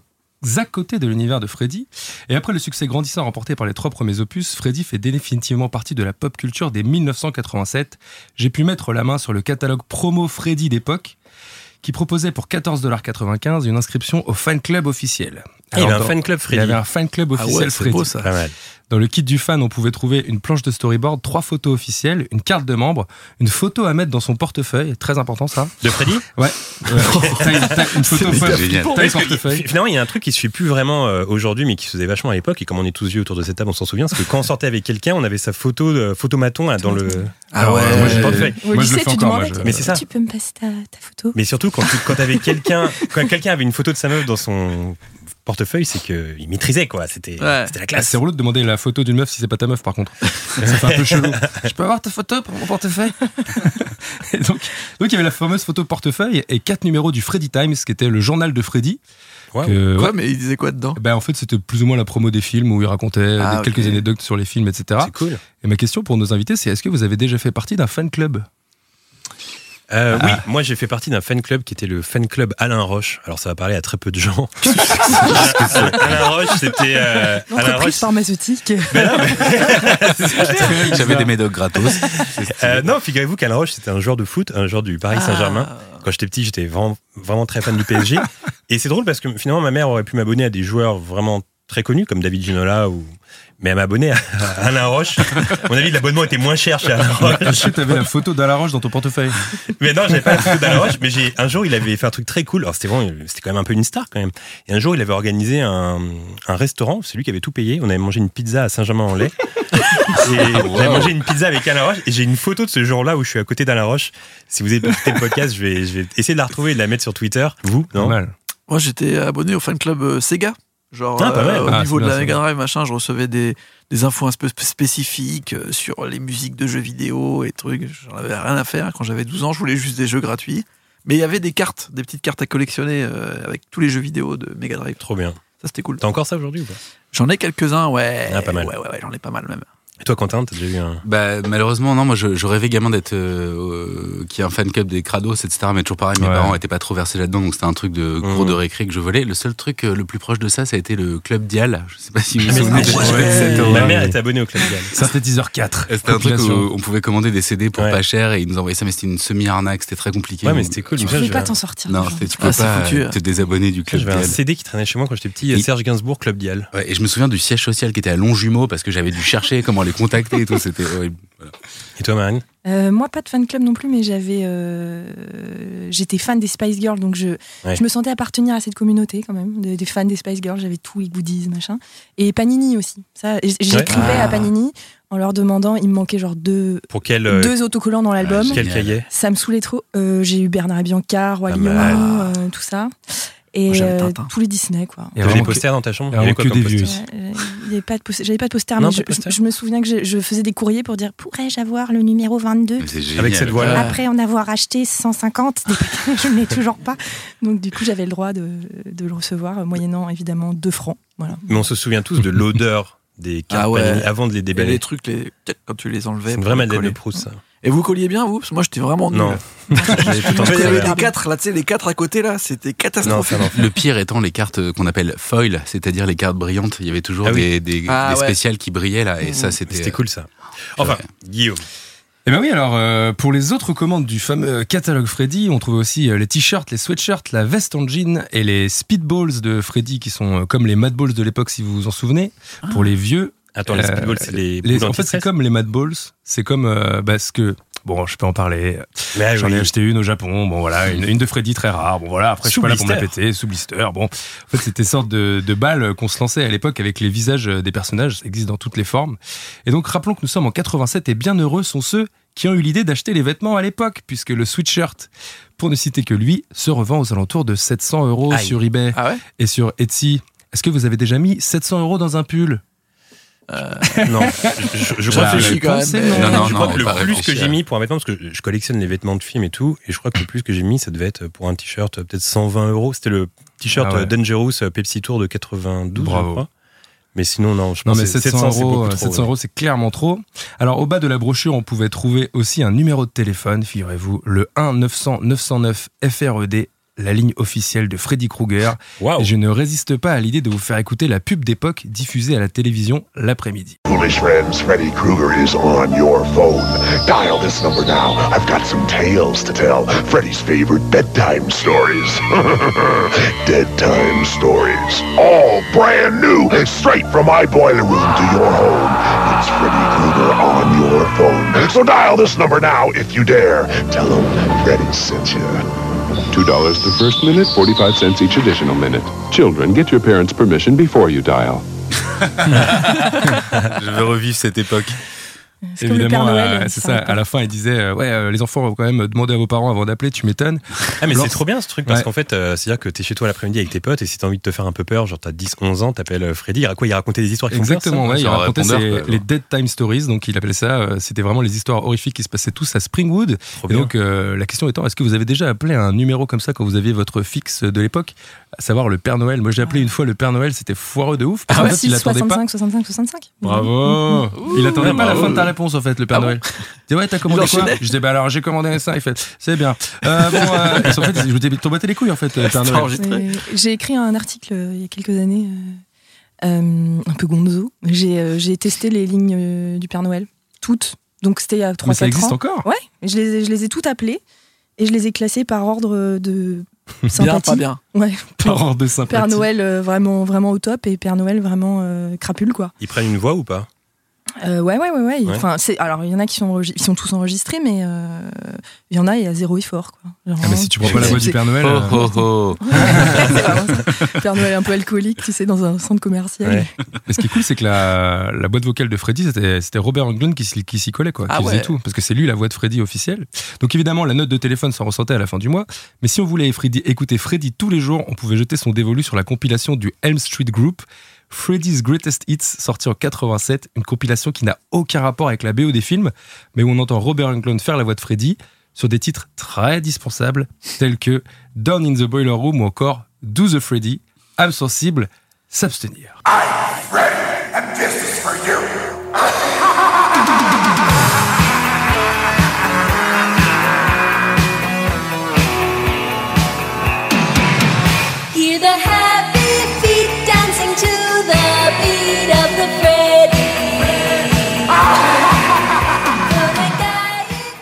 à côté de l'univers de Freddy. Et après le succès grandissant remporté par les trois premiers opus, Freddy fait définitivement partie de la pop culture dès 1987. J'ai pu mettre la main sur le catalogue promo Freddy d'époque qui proposait pour 14,95$ une inscription au fan club officiel. Ah, il y avait un fan club il y Freddy. avait un fan club Ah officiel ouais, c'est Freddy. beau ça. Pas mal. Dans le kit du fan, on pouvait trouver une planche de storyboard, trois photos officielles, une carte de membre, une photo à mettre dans son portefeuille, très important ça. De Freddy Ouais. Une photo portefeuille. Finalement, il y a un truc qui se fait plus vraiment euh, aujourd'hui, mais qui se faisait vachement à l'époque. Et comme on est tous vieux autour de cette table, on s'en souvient. C'est que quand on sortait avec quelqu'un, on avait sa photo, de, photomaton là, dans le. Ah ouais. euh, moi, j'ai- portefeuille. Au Moi, je le lycée, fais tu encore, demandais, moi, je- Mais c'est ça. Tu peux me passer ta, ta photo? Mais surtout quand, tu- quand avais quelqu'un, quand quelqu'un avait une photo de sa meuf dans son portefeuille, c'est qu'il maîtrisait, quoi. C'était Ouais. c'était la Ah, classe. c'est relou de demander la photo d'une meuf si c'est pas ta meuf, par contre. ça fait un peu chelou. Je peux avoir ta photo pour mon portefeuille? Et donc, donc, il y avait la fameuse photo portefeuille et quatre numéros du Freddy Times, qui était le journal de Freddy. Wow. que- Quoi, ouais. mais il disait quoi dedans? Ben, en fait, c'était plus ou moins la promo des films où il racontait Ah, des- quelques anecdotes sur les films, etc. C'est cool. Et ma question pour nos invités, c'est est-ce que vous avez déjà fait partie d'un fan club? Euh, Ah. Oui, moi j'ai fait partie d'un fan club qui était le fan club Alain Roche. Alors ça va parler à très peu de gens. Alain Roche, c'était euh, Alain L'entreprise Roche. pharmaceutique. J'avais des médocs gratos. Euh, non, figurez-vous qu'Alain Roche c'était un joueur de foot, un joueur du Paris Saint-Germain. Ah. Quand j'étais petit, j'étais vraiment, vraiment très fan du PSG. Et c'est drôle parce que finalement ma mère aurait pu m'abonner à des joueurs vraiment très connus comme David Ginola ou mais elle m'a abonné à Alain Roche. À mon avis, l'abonnement était moins cher chez Alain Roche. Que tu avais la photo d'Alain Roche dans ton portefeuille Mais non, j'avais pas la photo d'Alain Roche, mais j'ai, un jour, il avait fait un truc très cool. Alors, c'était vraiment, c'était quand même un peu une star, quand même. Et un jour, il avait organisé un, un restaurant. C'est lui qui avait tout payé. On avait mangé une pizza à Saint-Germain-en-Laye. Et j'avais mangé une pizza avec Alain Roche. Et j'ai une photo de ce jour-là où je suis à côté d'Alain Roche. Si vous avez écouté le podcast, je vais, je vais essayer de la retrouver et de la mettre sur Twitter. Vous, non? mal. Moi, j'étais abonné au fan club euh, Sega. Genre, Ah, euh, au Ah, niveau de bien, la Mega Drive, machin, je recevais des, des infos un peu spé- spécifiques euh, sur les musiques de jeux vidéo et trucs. J'en avais rien à faire. Quand j'avais 12 ans, je voulais juste des jeux gratuits. Mais il y avait des cartes, des petites cartes à collectionner euh, avec tous les jeux vidéo de Mega Drive. Trop bien. Ça, c'était cool. T'as encore ça aujourd'hui ou pas? J'en ai quelques-uns, ouais. Ah, pas mal. Ouais, ouais, ouais, j'en ai pas mal même. Et toi, Quentin, t'as déjà eu un. Bah, malheureusement, non, moi je, je rêvais gamin d'être. Euh, euh, qui est un fan club des crados, etc. Mais toujours pareil, mes Ouais. parents étaient pas trop versés là-dedans, donc c'était un truc de cours Mhm. de récré que je volais. Le seul truc euh, le plus proche de ça, ça a été le club Dial. Je sais pas si vous vous souvenez de ouais, Ma mère était abonnée au Club Dial. Synthétiseur 4. C'était un truc où on pouvait commander des CD pour Ouais. pas cher et ils nous envoyaient ça, mais c'était une semi-arnaque, c'était très compliqué. Ouais, mais c'était cool. Tu ça, pouvais pas t'en sortir. Non, c'était- tu Ah, peux c'est pas te désabonner du club J'avais un Dial. CD qui traînait chez moi quand j'étais petit. Il- Serge Gainsbourg, Club Dial. Ouais, et je me souviens du siège social qui était à Longjumeau parce que j'avais dû chercher comment les contacter et tout. C'était horrible. Voilà. Et toi, Marine Euh, moi, pas de fan club non plus, mais j'avais, euh, j'étais fan des Spice Girls, donc je, Ouais. je me sentais appartenir à cette communauté quand même, des, des fans des Spice Girls. J'avais tous les goodies, machin, et Panini aussi. Ça, j'écrivais Ouais. à Panini en leur demandant, il me manquait genre deux, Pour quel, euh, deux autocollants dans l'album. quel cahier Ça me saoulait trop. Euh, j'ai eu Bernard et Bianca, mal. euh, tout ça, et Moi, euh, tous les Disney quoi. Il y des que- posters dans ta chambre il y avait quoi que comme des vieux. poster Ouais, euh, J'avais pas de poster, Non, mais pas je, poster. je me souviens que je, je faisais des courriers pour dire pourrais-je avoir le numéro 22 Mais c'est génial. Avec cette voix-là. Après en avoir acheté 150, des paquets, je ne l'ai toujours pas. Donc du coup, j'avais le droit de, de le recevoir, euh, moyennant évidemment 2 francs. Voilà. Mais on se souvient tous de l'odeur des cartes Ah ouais. Avant de les Et déballer. les trucs, les... quand tu les enlevais. C'est une vraie Madeleine de. Proust, ça. Et vous colliez bien, vous? Parce que moi, j'étais vraiment nul. Non. Il y avait les quatre, là, tu sais, les quatre à côté, là, c'était catastrophique. non. Le pire étant les cartes euh, qu'on appelle foil, c'est-à-dire les cartes brillantes. Il y avait toujours Ah oui. des, des, Ah des ouais. spéciales qui brillaient là, et ça c'était. C'était cool, ça. Enfin, Guillaume. Eh ben oui, alors euh, pour les autres commandes du fameux catalogue Freddy, on trouve aussi euh, les t-shirts, les sweatshirts, la veste en jean et les speedballs de Freddy qui sont euh, comme les Mad Balls de l'époque si vous vous en souvenez. Pour les vieux, Attends, les Euh, speedballs, c'est les, en fait c'est comme les Mad Balls, c'est comme euh, bah, que bon, je peux en parler. Mais J'en oui. ai acheté une au Japon, bon voilà, une, une de Freddy très rare, bon voilà, après je suis Sous pas là pour me la blister. péter, sous blister, bon. En fait c'était sorte de, de balles qu'on se lançait à l'époque avec les visages des personnages, ça existe dans toutes les formes. Et donc rappelons que nous sommes en 87 et bien heureux sont ceux qui ont eu l'idée d'acheter les vêtements à l'époque, puisque le sweatshirt, pour ne citer que lui, se revend aux alentours de 700 euros Aïe. sur eBay Ah ouais? et sur Etsy. Est-ce que vous avez déjà mis 700 euros dans un pull? Non, je, je- je J'ai crois que réfléchi quand pensé, même. non. Non, non, je non, crois que le plus que j'ai mis pour un vêtement, parce que je collectionne les vêtements de films et tout, et je crois que le plus que j'ai mis, ça devait être pour un t-shirt euh, peut-être 120 euros. C'était le t-shirt Ah ouais. euh, Dangerous euh, Pepsi Tour de 92, Bravo. je crois. Mais sinon, non, je Non pense mais que 700, c'est euros, beaucoup euh, trop, 700 ouais. euros, c'est clairement trop. Alors au bas de la brochure, on pouvait trouver aussi un numéro de téléphone, figurez-vous, le 1 900 909 FRED, la ligne officielle de Freddy Krueger. Waouh. Et je ne résiste pas à l'idée de vous faire écouter la pub d'époque diffusée à la télévision l'après-midi. Foolish friends, Freddy Krueger is on your phone. Dial this number now. I've got some tales to tell. Freddy's favorite bedtime stories. Dead time stories. All brand new, straight from my boiler room to your home. It's Freddy Krueger on your phone. So dial this number now if you dare. Tell him Freddy sent you. $2 the first minute, 45 cents each additional minute. Children, get your parents' permission before you dial. Je veux revivre cette époque. C'est comme le Père Évidemment, Noël. euh, euh, c'est ça. À la fin, il disait euh, Ouais, euh, les enfants vont quand même demander à vos parents avant d'appeler, tu m'étonnes. Ah, mais c'est trop bien ce truc parce Ouais. qu'en fait, euh, c'est-à-dire que t'es chez toi l'après-midi avec tes potes et si t'as envie de te faire un peu peur, genre t'as 10, 11 ans, t'appelles Freddy. Il, ra- quoi, il racontait des histoires qui font peur, Exactement, ça ouais, il racontait répondeur, ses- quoi, les. Dead Time Stories, donc il appelait ça. euh, C'était vraiment les histoires horrifiques qui se passaient tous à Springwood. Trop Et bien. donc, euh, la question étant, est-ce que vous avez déjà appelé un numéro comme ça quand vous aviez votre fixe de l'époque, à savoir le Père Noël Moi, j'ai appelé une fois le Père Noël, c'était foireux de ouf. Parce Ah ouais, fait, il attendait pas. 65, 65, 65. Bravo Il attendait Ouais, pas la fin de ta réponse en fait, le Père Ah bon Noël. Il dit ouais, t'as commandé Il quoi. Je dis bah alors j'ai commandé ça. Il fait c'est bien. Euh, bon, euh, en fait, je vous dis t'en battais les couilles en fait, le Père C'était Noël. J'ai écrit un article euh, il y a quelques années, euh, euh, un peu gonzo. J'ai euh, j'ai testé les lignes euh, du Père Noël, toutes. Donc c'était il y a 3-4 Mais ça existe ans. encore Ouais, je les, ai- je les ai toutes appelées et je les ai classées par ordre de Bien, pas bien. Ouais. Par ordre de sympathie. Père Noël euh, vraiment, vraiment au top et Père Noël vraiment euh, crapule quoi. Ils prennent une voix ou pas? Euh, ouais, ouais, ouais, ouais. Ouais. Enfin, c'est, alors, il y en a qui sont, ils sont tous enregistrés, mais euh, il y en a, il y a zéro effort. Quoi. Genre, Ah, mais si tu prends pas la voix du Père Noël. Oh, euh, oh, oh. Père Noël un peu alcoolique, tu sais, dans un centre commercial. Ouais. Mais ce qui est cool, c'est que la, la boîte vocale de Freddy, c'était c'était Robert Englund qui, s'y- qui s'y collait, quoi, Ah qui faisait ouais. tout, parce que c'est lui la voix de Freddy officielle. Donc évidemment, la note de téléphone s'en ressentait à la fin du mois. Mais si on voulait Freddy, écouter Freddy tous les jours, on pouvait jeter son dévolu sur la compilation du Elm Street Group. Freddy's Greatest Hits, sorti en 87, une compilation qui n'a aucun rapport avec la BO des films, mais où on entend Robert Englund faire la voix de Freddy sur des titres très dispensables, tels que Down in the Boiler Room ou encore Do the Freddy, âme sensible, s'abstenir.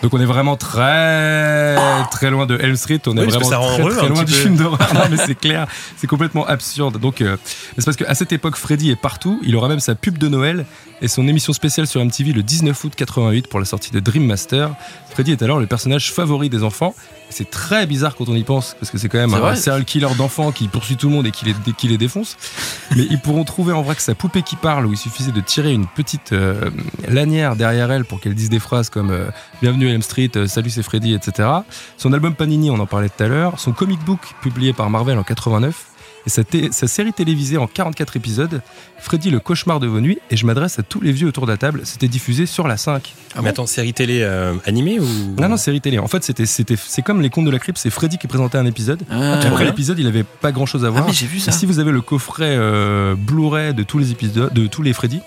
Donc on est vraiment très très loin de Elm Street, on est Oui, vraiment très, heureux très un loin du peu. film d'horreur. Non, mais c'est clair, c'est complètement absurde. Donc euh, c'est parce qu'à cette époque Freddy est partout, il aura même sa pub de Noël et son émission spéciale sur MTV le 19 août 88 pour la sortie de Dream Master. Freddy est alors le personnage favori des enfants. C'est très bizarre quand on y pense parce que c'est quand même un serial killer d'enfants qui poursuit tout le monde et qui les, qui les défonce. Mais ils pourront trouver en vrai que sa poupée qui parle, où il suffisait de tirer une petite euh, lanière derrière elle pour qu'elle dise des phrases comme euh, Bienvenue à M Street, euh, Salut c'est Freddy, etc. Son album Panini, on en parlait tout à l'heure. Son comic book publié par Marvel en 89. Et sa, série télévisée en 44 épisodes, Freddy le cauchemar de vos nuits. Et je m'adresse à tous les vieux autour de la table. C'était diffusé sur la 5. Mais attends, série télé euh, animée ou? Non, non, série télé. En fait, c'était, c'était, c'est comme les contes de la crypte, c'est Freddy qui présentait un épisode. Ah, Et après ouais. l'épisode, il avait pas grand chose à voir. Ah, mais j'ai vu ça. Et si vous avez le coffret euh, Blu-ray de tous les épisodes, de tous les Freddy,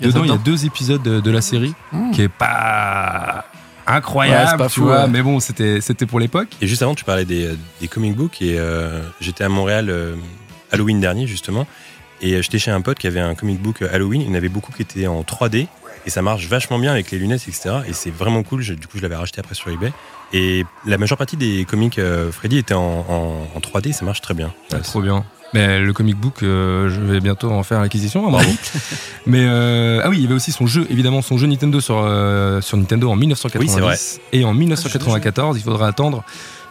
Il y a dedans il y a deux épisodes de, de la série Mmh. qui est pas incroyable, Ouais, c'est pas tu fou, vois. ouais. Mais bon, c'était, c'était pour l'époque. Et juste avant, tu parlais des, des comic books et euh, j'étais à Montréal euh, Halloween dernier justement et euh, j'étais chez un pote qui avait un comic book Halloween. Il y en avait beaucoup qui étaient en 3D et ça marche vachement bien avec les lunettes, etc. Et c'est vraiment cool. Je- du coup, je l'avais racheté après sur eBay. Et la majeure partie des comics euh, Freddy étaient en, en- en 3D et ça marche très bien. Ah, trop bien. Mais le comic book, euh, je vais bientôt en faire l'acquisition, mon avis. Mais euh, ah oui, il y avait aussi son jeu, évidemment, son jeu Nintendo sur, euh, sur Nintendo en 1990. Oui, c'est vrai. Et en 1994, il faudra attendre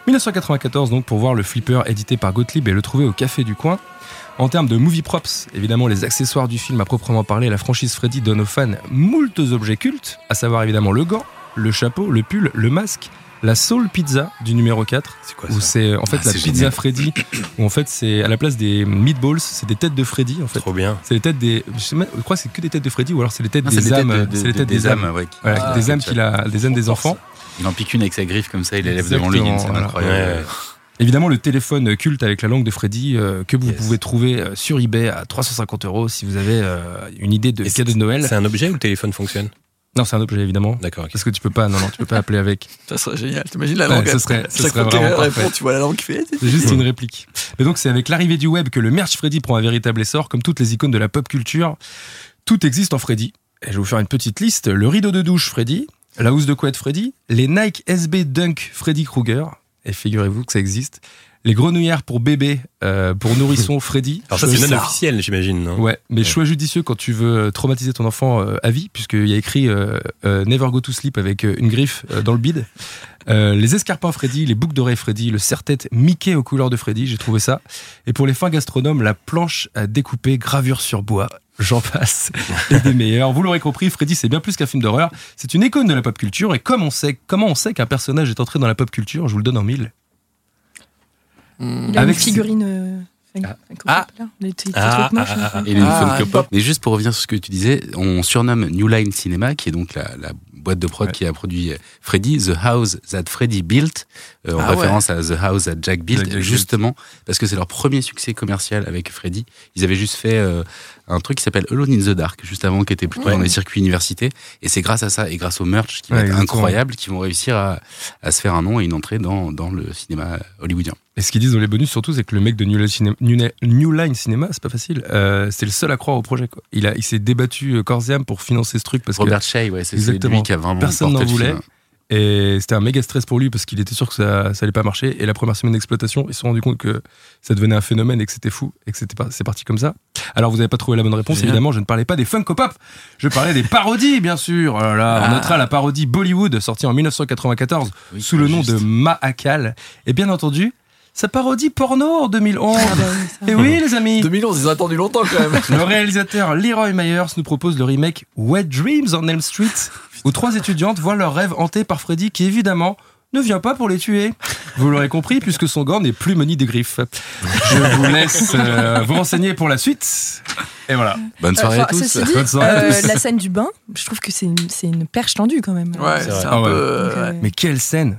1994 donc pour voir le flipper édité par Gottlieb et le trouver au café du coin. En termes de movie props, évidemment, les accessoires du film à proprement parler, la franchise Freddy donne aux fans moultes objets cultes, à savoir évidemment le gant, le chapeau, le pull, le masque, la Soul Pizza du numéro 4, C'est quoi où ça c'est en fait Ah, la c'est pizza génial. Freddy, où en fait c'est à la place des meatballs, c'est des têtes de Freddy en fait. Trop bien. C'est les têtes des. Je, sais même- je crois que c'est que des têtes de Freddy ou alors c'est les têtes Non, des c'est âmes. c'est les têtes des âmes. des âmes comme qu'il a, des âmes des enfants. Il en pique une avec sa griffe comme ça, il la lève devant lui, Exactement, incroyable. Évidemment, le téléphone culte avec la langue de Freddy euh, que vous Yes. pouvez trouver euh, sur eBay à 350 euros si vous avez euh, une idée de cadeau c'est- de Noël. C'est un objet ou le téléphone fonctionne? Non, c'est un objet évidemment. D'accord. ok. Parce que tu peux pas, non, non, tu peux pas appeler avec. Ça serait génial. T'imagines la Ouais, langue ce elle- serait- ce serait vraiment répond, tu vois la langue qui fait. C'est juste une réplique. Mais donc, c'est avec l'arrivée du web que le merch Freddy prend un véritable essor, comme toutes les icônes de la pop culture. Tout existe en Freddy. Et je vais vous faire une petite liste. Le rideau de douche Freddy, la housse de couette Freddy, les Nike SB Dunk Freddy Krueger, et figurez-vous que ça existe, Les grenouillères pour bébé, euh, pour nourrisson Freddy. Alors ça, c'est non officiel, j'imagine, non Ouais, mais choix judicieux quand tu veux euh, traumatiser ton enfant euh, à vie, puisqu'il y a écrit euh, euh, Never go to sleep avec une griffe dans le bide. Euh, les escarpins Freddy, les boucles d'oreilles Freddy, le serre-tête Mickey aux couleurs de Freddy, j'ai trouvé ça. Et pour les fins gastronomes, la planche à découper, gravure sur bois. J'en passe. Et des meilleurs. Vous l'aurez compris, Freddy, c'est bien plus qu'un film d'horreur. C'est une icône de la pop culture. Et comme on sait, comment on sait qu'un personnage est entré dans la pop culture, je vous le donne en mille. Il a Avec- une figurine. euh, Ah. Ah, ah, ah, Et une Ah, Funko une Pop. Mais juste pour revenir sur ce que tu disais, on surnomme New Line Cinema, qui est donc la, la boîte de prod qui a produit Freddy, The House That Freddy Built, euh, en Ah ouais. référence à The House That Jack Built, Jack Built. justement parce que c'est leur premier succès commercial avec Freddy. Ils avaient juste fait euh, un truc qui s'appelle Alone in the Dark, juste avant, qui était plutôt Ouais. dans les circuits universités. Et c'est grâce à ça et grâce au merch qui va Ouais, être incroyable qu'ils vont réussir à, à se faire un nom et une entrée dans, dans le cinéma hollywoodien. Et ce qu'ils disent dans les bonus surtout, c'est que le mec de New Line Cinema, New- Line Cinema, c'est pas facile. Euh, c'est le seul à croire au projet. Quoi. Il a, il s'est débattu euh, corps et âme pour financer ce truc parce Robert que Shea, ouais, c'est lui qui a vraiment personne n'en le voulait. film. Et c'était un méga stress pour lui parce qu'il était sûr que ça, ça allait pas marcher. Et la première semaine d'exploitation, ils se sont rendus compte que ça devenait un phénomène et que c'était fou et que c'était pas, c'est parti comme ça. Alors vous n'avez pas trouvé la bonne réponse. Génial. Évidemment, je ne parlais pas des Funko Pop. Je parlais des parodies, bien sûr. Oh là là, on Ah. notera la parodie Bollywood sortie en 1994 Oui, sous le nom juste. de Mahakal. Et bien entendu, sa parodie porno en 2011. Ah bah. Et oui, les amis. 2011, ils ont attendu longtemps quand même. Le réalisateur Leroy Myers nous propose le remake Wet Dreams on Elm Street, où trois étudiantes voient leur rêve hanté par Freddy qui évidemment ne vient pas pour les tuer. Vous l'aurez compris puisque son gant n'est plus muni des griffes. Je vous laisse euh, vous renseigner pour la suite. Et voilà. Bonne soirée Enfin, à tous. Dit, Bonne soirée à euh, tous. la scène du bain, je trouve que c'est une, c'est une perche tendue quand même. Ouais, C'est un Ah peu. euh, Donc, euh. Mais quelle scène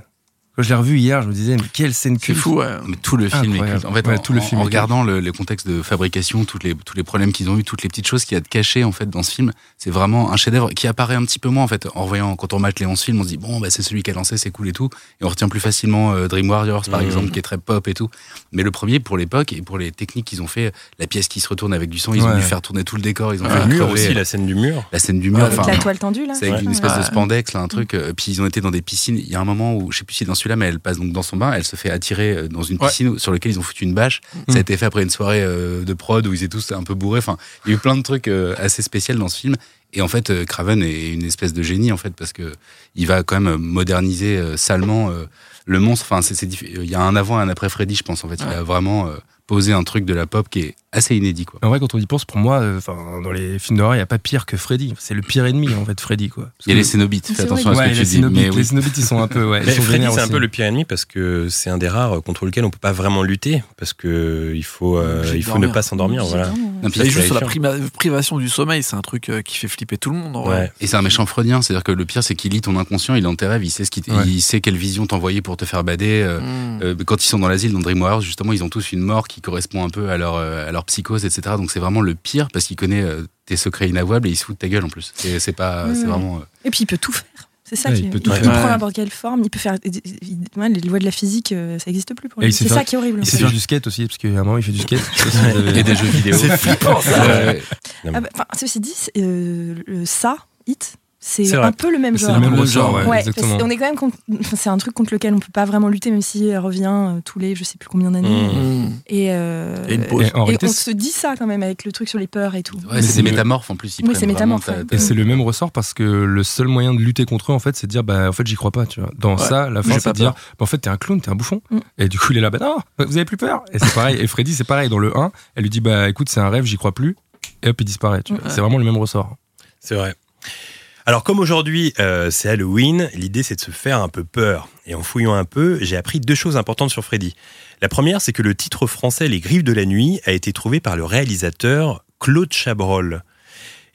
Quand je l'ai revu hier, je me disais mais quelle scène C'est culte. fou, ouais. Mais tout le film est culte. En fait, Ouais, en, tout le en- film en est regardant le, le contexte de fabrication, toutes les, tous les problèmes qu'ils ont eu, toutes les petites choses qu'il y a de cachées en fait dans ce film, c'est vraiment un chef-d'œuvre qui apparaît un petit peu moins en fait. En voyant, quand on mate les 11 films, on se dit bon, bah, c'est celui qui a lancé, c'est cool et tout. Et on retient plus facilement euh, Dream Warriors par Mhm. exemple, qui est très pop et tout. Mais le premier, pour l'époque et pour les techniques qu'ils ont fait, la pièce qui se retourne avec du sang, ils ont dû faire tourner tout le décor, ils ont Le fait mur crever aussi, la scène du mur. la scène du mur. avec enfin, la toile tendue là. c'est avec Ouais. une espèce de spandex, là, un truc. euh, Puis ils ont été dans des piscines. Il y a un moment où, je sais plus si c'est dans celui-là, mais elle passe donc dans son bain, elle se fait attirer euh, dans une Ouais. piscine sur laquelle ils ont foutu une bâche. Ça a été fait après une soirée euh, de prod où ils étaient tous un peu bourrés. Enfin, il y a eu plein de trucs euh, assez spéciaux dans ce film. Et en fait, Craven est une espèce de génie, en fait, parce que il va quand même moderniser salement le monstre. Enfin, il y a un avant et un après Freddy, je pense, en fait. Il a vraiment posé un truc de la pop qui est assez inédit, quoi. En vrai, quand on y pense, pour moi, euh, enfin, dans les films d'horreur, il n'y a pas pire que Freddy. C'est le pire ennemi, en fait, Freddy, quoi. Il y a les Cénobites, fais C'est attention vrai. à ce les que tu dis. Mais les Cénobites, ils sont un peu, ouais, ils Mais sont Freddy, c'est un peu le pire ennemi parce que c'est un des rares contre lequel on peut pas vraiment lutter parce que il faut, euh, il faut ne pas s'endormir. Voilà. Et juste sur la privation du sommeil, c'est un truc euh, qui fait flipper tout le monde. En vrai. Ouais. Et c'est un méchant freudien, c'est-à-dire que le pire, c'est qu'il lit ton inconscient, il est dans tes rêves, il sait ce il sait quelle vision t'envoyer pour te faire bader. Mm. quand ils sont dans l'asile, dans Dream Warriors, justement, ils ont tous une mort qui correspond un peu à leur, leur psychose, etc. Donc c'est vraiment le pire parce qu'il connaît euh, tes secrets inavouables et il se fout de ta gueule en plus. C'est c'est pas, c'est vraiment. euh, Et puis il peut tout faire. C'est ça Ouais, qui il est- peut il, tout peut faire. prendre n'importe quelle forme. Il peut faire. il- il- ouais, les lois de la physique, euh, ça n'existe plus pour lui. il C'est ça qui est horrible. Il sait fait. faire du skate aussi, parce qu'à un moment, il fait du skate. Et des jeux vidéo. C'est flippant, ça. Ouais, Ah bah, enfin, ceci dit, c'est, euh, le- ça, Hit, c'est C'est un peu le même C'est genre. le même Le ressort, genre, ouais, Ouais, exactement. parce qu'on est quand même contre- enfin, c'est un truc contre lequel on peut pas vraiment lutter même si elle revient euh, tous les je sais plus combien d'années Mmh. Mm. et, euh, Et une pause. Et en et réalité, on c'est- se dit ça quand même avec le truc sur les peurs et tout Ouais, c'est c'est des métamorphes en plus. Ils Oui, c'est vraiment métamorphe, ta- ouais. ta- Et c'est le même ressort parce que le seul moyen de lutter contre eux, en fait, c'est de dire, bah, en fait, j'y crois pas, tu vois. Dans Ouais. ça, la fin, pas c'est de dire, bah, en fait, t'es un clown, t'es un bouffon. Mm. Et du coup, il est là, bah, non, vous avez plus peur. Et c'est pareil. Et Freddy, c'est pareil. Dans le 1, elle lui dit, bah, écoute, c'est un rêve, j'y crois plus. Et hop, il disparaît. C'est vraiment le même ressort. C'est vrai. Alors comme aujourd'hui euh, c'est Halloween, l'idée c'est de se faire un peu peur. Et en fouillant un peu, j'ai appris deux choses importantes sur Freddy. La première, c'est que le titre français Les Griffes de la Nuit a été trouvé par le réalisateur Claude Chabrol.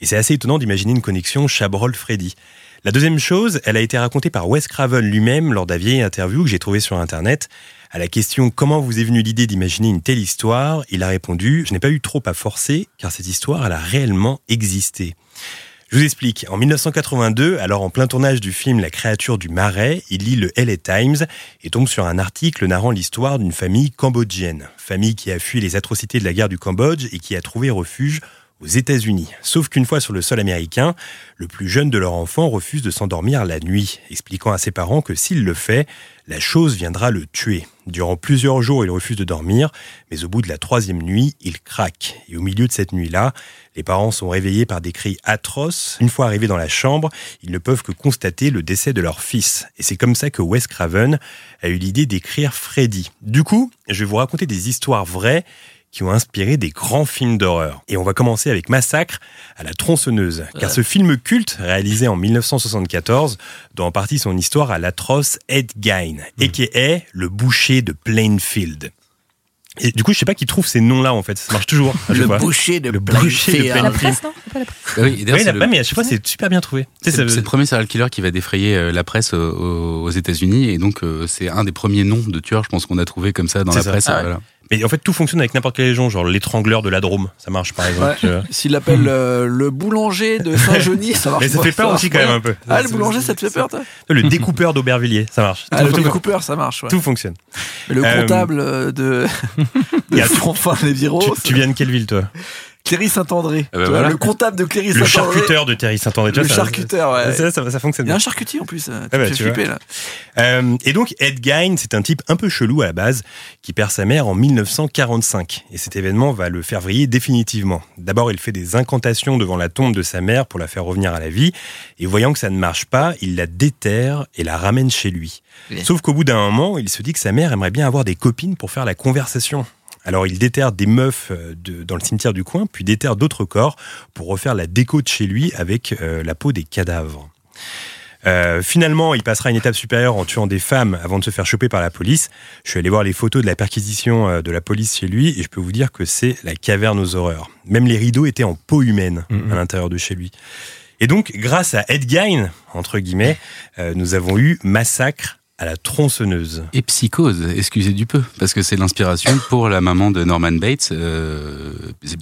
Et c'est assez étonnant d'imaginer une connexion Chabrol-Freddy. La deuxième chose, elle a été racontée par Wes Craven lui-même lors d'un vieil interview que j'ai trouvé sur Internet. À la question comment vous est venue l'idée d'imaginer une telle histoire, il a répondu Je n'ai pas eu trop à forcer, car cette histoire, elle a réellement existé. Je vous explique. En 1982, alors en plein tournage du film La créature du marais, il lit le LA Times et tombe sur un article narrant l'histoire d'une famille cambodgienne. Famille qui a fui les atrocités de la guerre du Cambodge et qui a trouvé refuge aux États-Unis. Sauf qu'une fois sur le sol américain, le plus jeune de leur enfant refuse de s'endormir la nuit, expliquant à ses parents que s'il le fait, la chose viendra le tuer. Durant plusieurs jours, il refuse de dormir, mais au bout de la troisième nuit, il craque. Et au milieu de cette nuit-là, les parents sont réveillés par des cris atroces. Une fois arrivés dans la chambre, ils ne peuvent que constater le décès de leur fils. Et c'est comme ça que Wes Craven a eu l'idée d'écrire Freddy. Du coup, je vais vous raconter des histoires vraies qui ont inspiré des grands films d'horreur. Et on va commencer avec Massacre à la tronçonneuse, car ce film culte, réalisé en 1974, doit en partie son histoire à l'atroce Ed Gein, a.k.a. le boucher de Plainfield. Et du coup, je sais pas qui trouve ces noms-là, en fait. Ça marche toujours. Le fois. boucher de Le boucher de Plainfield. La presse, non C'est pas la presse. Oui, et Oui, la- le- mais à chaque fois, c'est super bien trouvé. Tu sais, C'est ça- le, premier serial killer qui va défrayer euh, la presse euh, aux, aux États-Unis et donc euh, c'est un des premiers noms de tueurs, je pense qu'on a trouvé comme ça dans la ça. presse. Ah ouais. Mais en fait, tout fonctionne avec n'importe quelle légende, genre l'étrangleur de la Drôme. Ça marche, par exemple. Ouais. S'il l'appelle euh, le boulanger de Saint-Genis, ça marche Mais ça pas, fait peur aussi, quand même, un peu. Ah, le boulanger, ça te fait peur, toi Le découpeur d'Aubervilliers, ça marche. Ah, le tout, découpeur, ça marche, ouais. tout fonctionne. Mais le Euh, comptable euh, de, il y de a- Fanfan les Viros, Tu, tu viens de quelle ville, toi? Cléry Saint-André. Ah bah voilà. Le comptable de Cléry Le Saint-André. charcuteur de Thierry Saint-André. Le charcuteur, ouais. Ça, ça, ça fonctionne Il y a bien. un charcutier en plus, euh, Ah bah, flipper là. Euh, et donc, Ed Gein, c'est un type un peu chelou à la base, qui perd sa mère en 1945. Et cet événement va le faire vriller définitivement. D'abord, il fait des incantations devant la tombe de sa mère pour la faire revenir à la vie. Et voyant que ça ne marche pas, il la déterre et la ramène chez lui. Oui. Sauf qu'au bout d'un moment, il se dit que sa mère aimerait bien avoir des copines pour faire la conversation. Alors il déterre des meufs euh, de- dans le cimetière du coin, puis déterre d'autres corps pour refaire la déco de chez lui avec euh, la peau des cadavres. Euh, finalement, il passera une étape supérieure en tuant des femmes avant de se faire choper par la police. Je suis allé voir les photos de la perquisition euh, de la police chez lui et je peux vous dire que c'est la caverne aux horreurs. Même les rideaux étaient en peau humaine Mhm. à l'intérieur de chez lui. Et donc, grâce à Ed Gein, entre guillemets, euh, nous avons eu Massacre à la tronçonneuse. Et Psychose, excusez du peu, parce que c'est l'inspiration pour la maman de Norman Bates. Euh,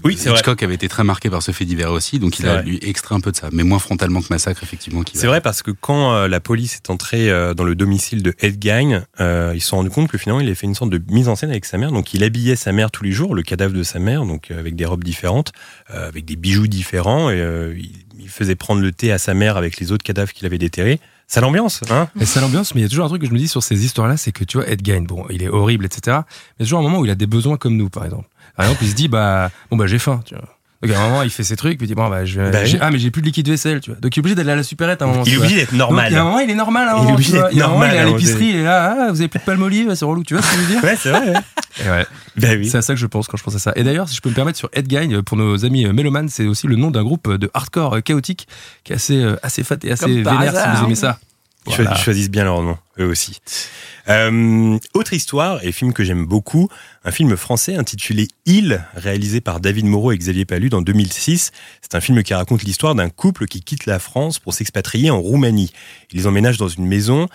Oui, c'est vrai. Hitchcock avait été très marqué par ce fait divers aussi, donc il a lui extrait un peu de ça, mais moins frontalement que Massacre, effectivement. C'est vrai parce que quand euh, la police est entrée euh, dans le domicile de Ed Gein, euh, ils se sont rendus compte que finalement il avait fait une sorte de mise en scène avec sa mère. Donc il habillait sa mère tous les jours, le cadavre de sa mère, donc euh, avec des robes différentes, euh, avec des bijoux différents, et il, il faisait prendre le thé à sa mère avec les autres cadavres qu'il avait déterrés. Ça l'ambiance, hein Et c'est l'ambiance, mais il y a toujours un truc que je me dis sur ces histoires-là, c'est que tu vois, Ed Gein, bon, il est horrible, etc. Mais il y a toujours un moment où il a des besoins comme nous, par exemple. Par exemple, il se dit, bah, bon, bah, j'ai faim, tu vois. Donc à un moment, il fait ses trucs, puis il dit, bon, bah, je, Bah j'ai- oui. ah, mais j'ai plus de liquide vaisselle, tu vois. Donc il est obligé d'aller à la supérette à un moment. Il est obligé d'être normal. a un moment, il est normal à un Il est obligé d'être normal il est à à l'épicerie, et là, ah, vous avez plus de palmolive, c'est relou, tu vois ce que je veux dire? Ouais, c'est vrai. ouais. Ouais. Bah oui. C'est à ça que je pense quand je pense à ça. Et d'ailleurs, si je peux me permettre, sur Ed Gein, euh, pour nos amis euh, mélomanes, c'est aussi le nom d'un groupe de hardcore euh, chaotique qui est assez, euh, assez fat et assez vénère si vous aimez ça. Ils Voilà. choisissent- choisissent bien leur nom, eux aussi. Euh, autre histoire, et film que j'aime beaucoup, un film français intitulé Il, réalisé par David Moreau et Xavier Palud en 2006. C'est un film qui raconte l'histoire d'un couple qui quitte la France pour s'expatrier en Roumanie. Ils emménagent dans une maison,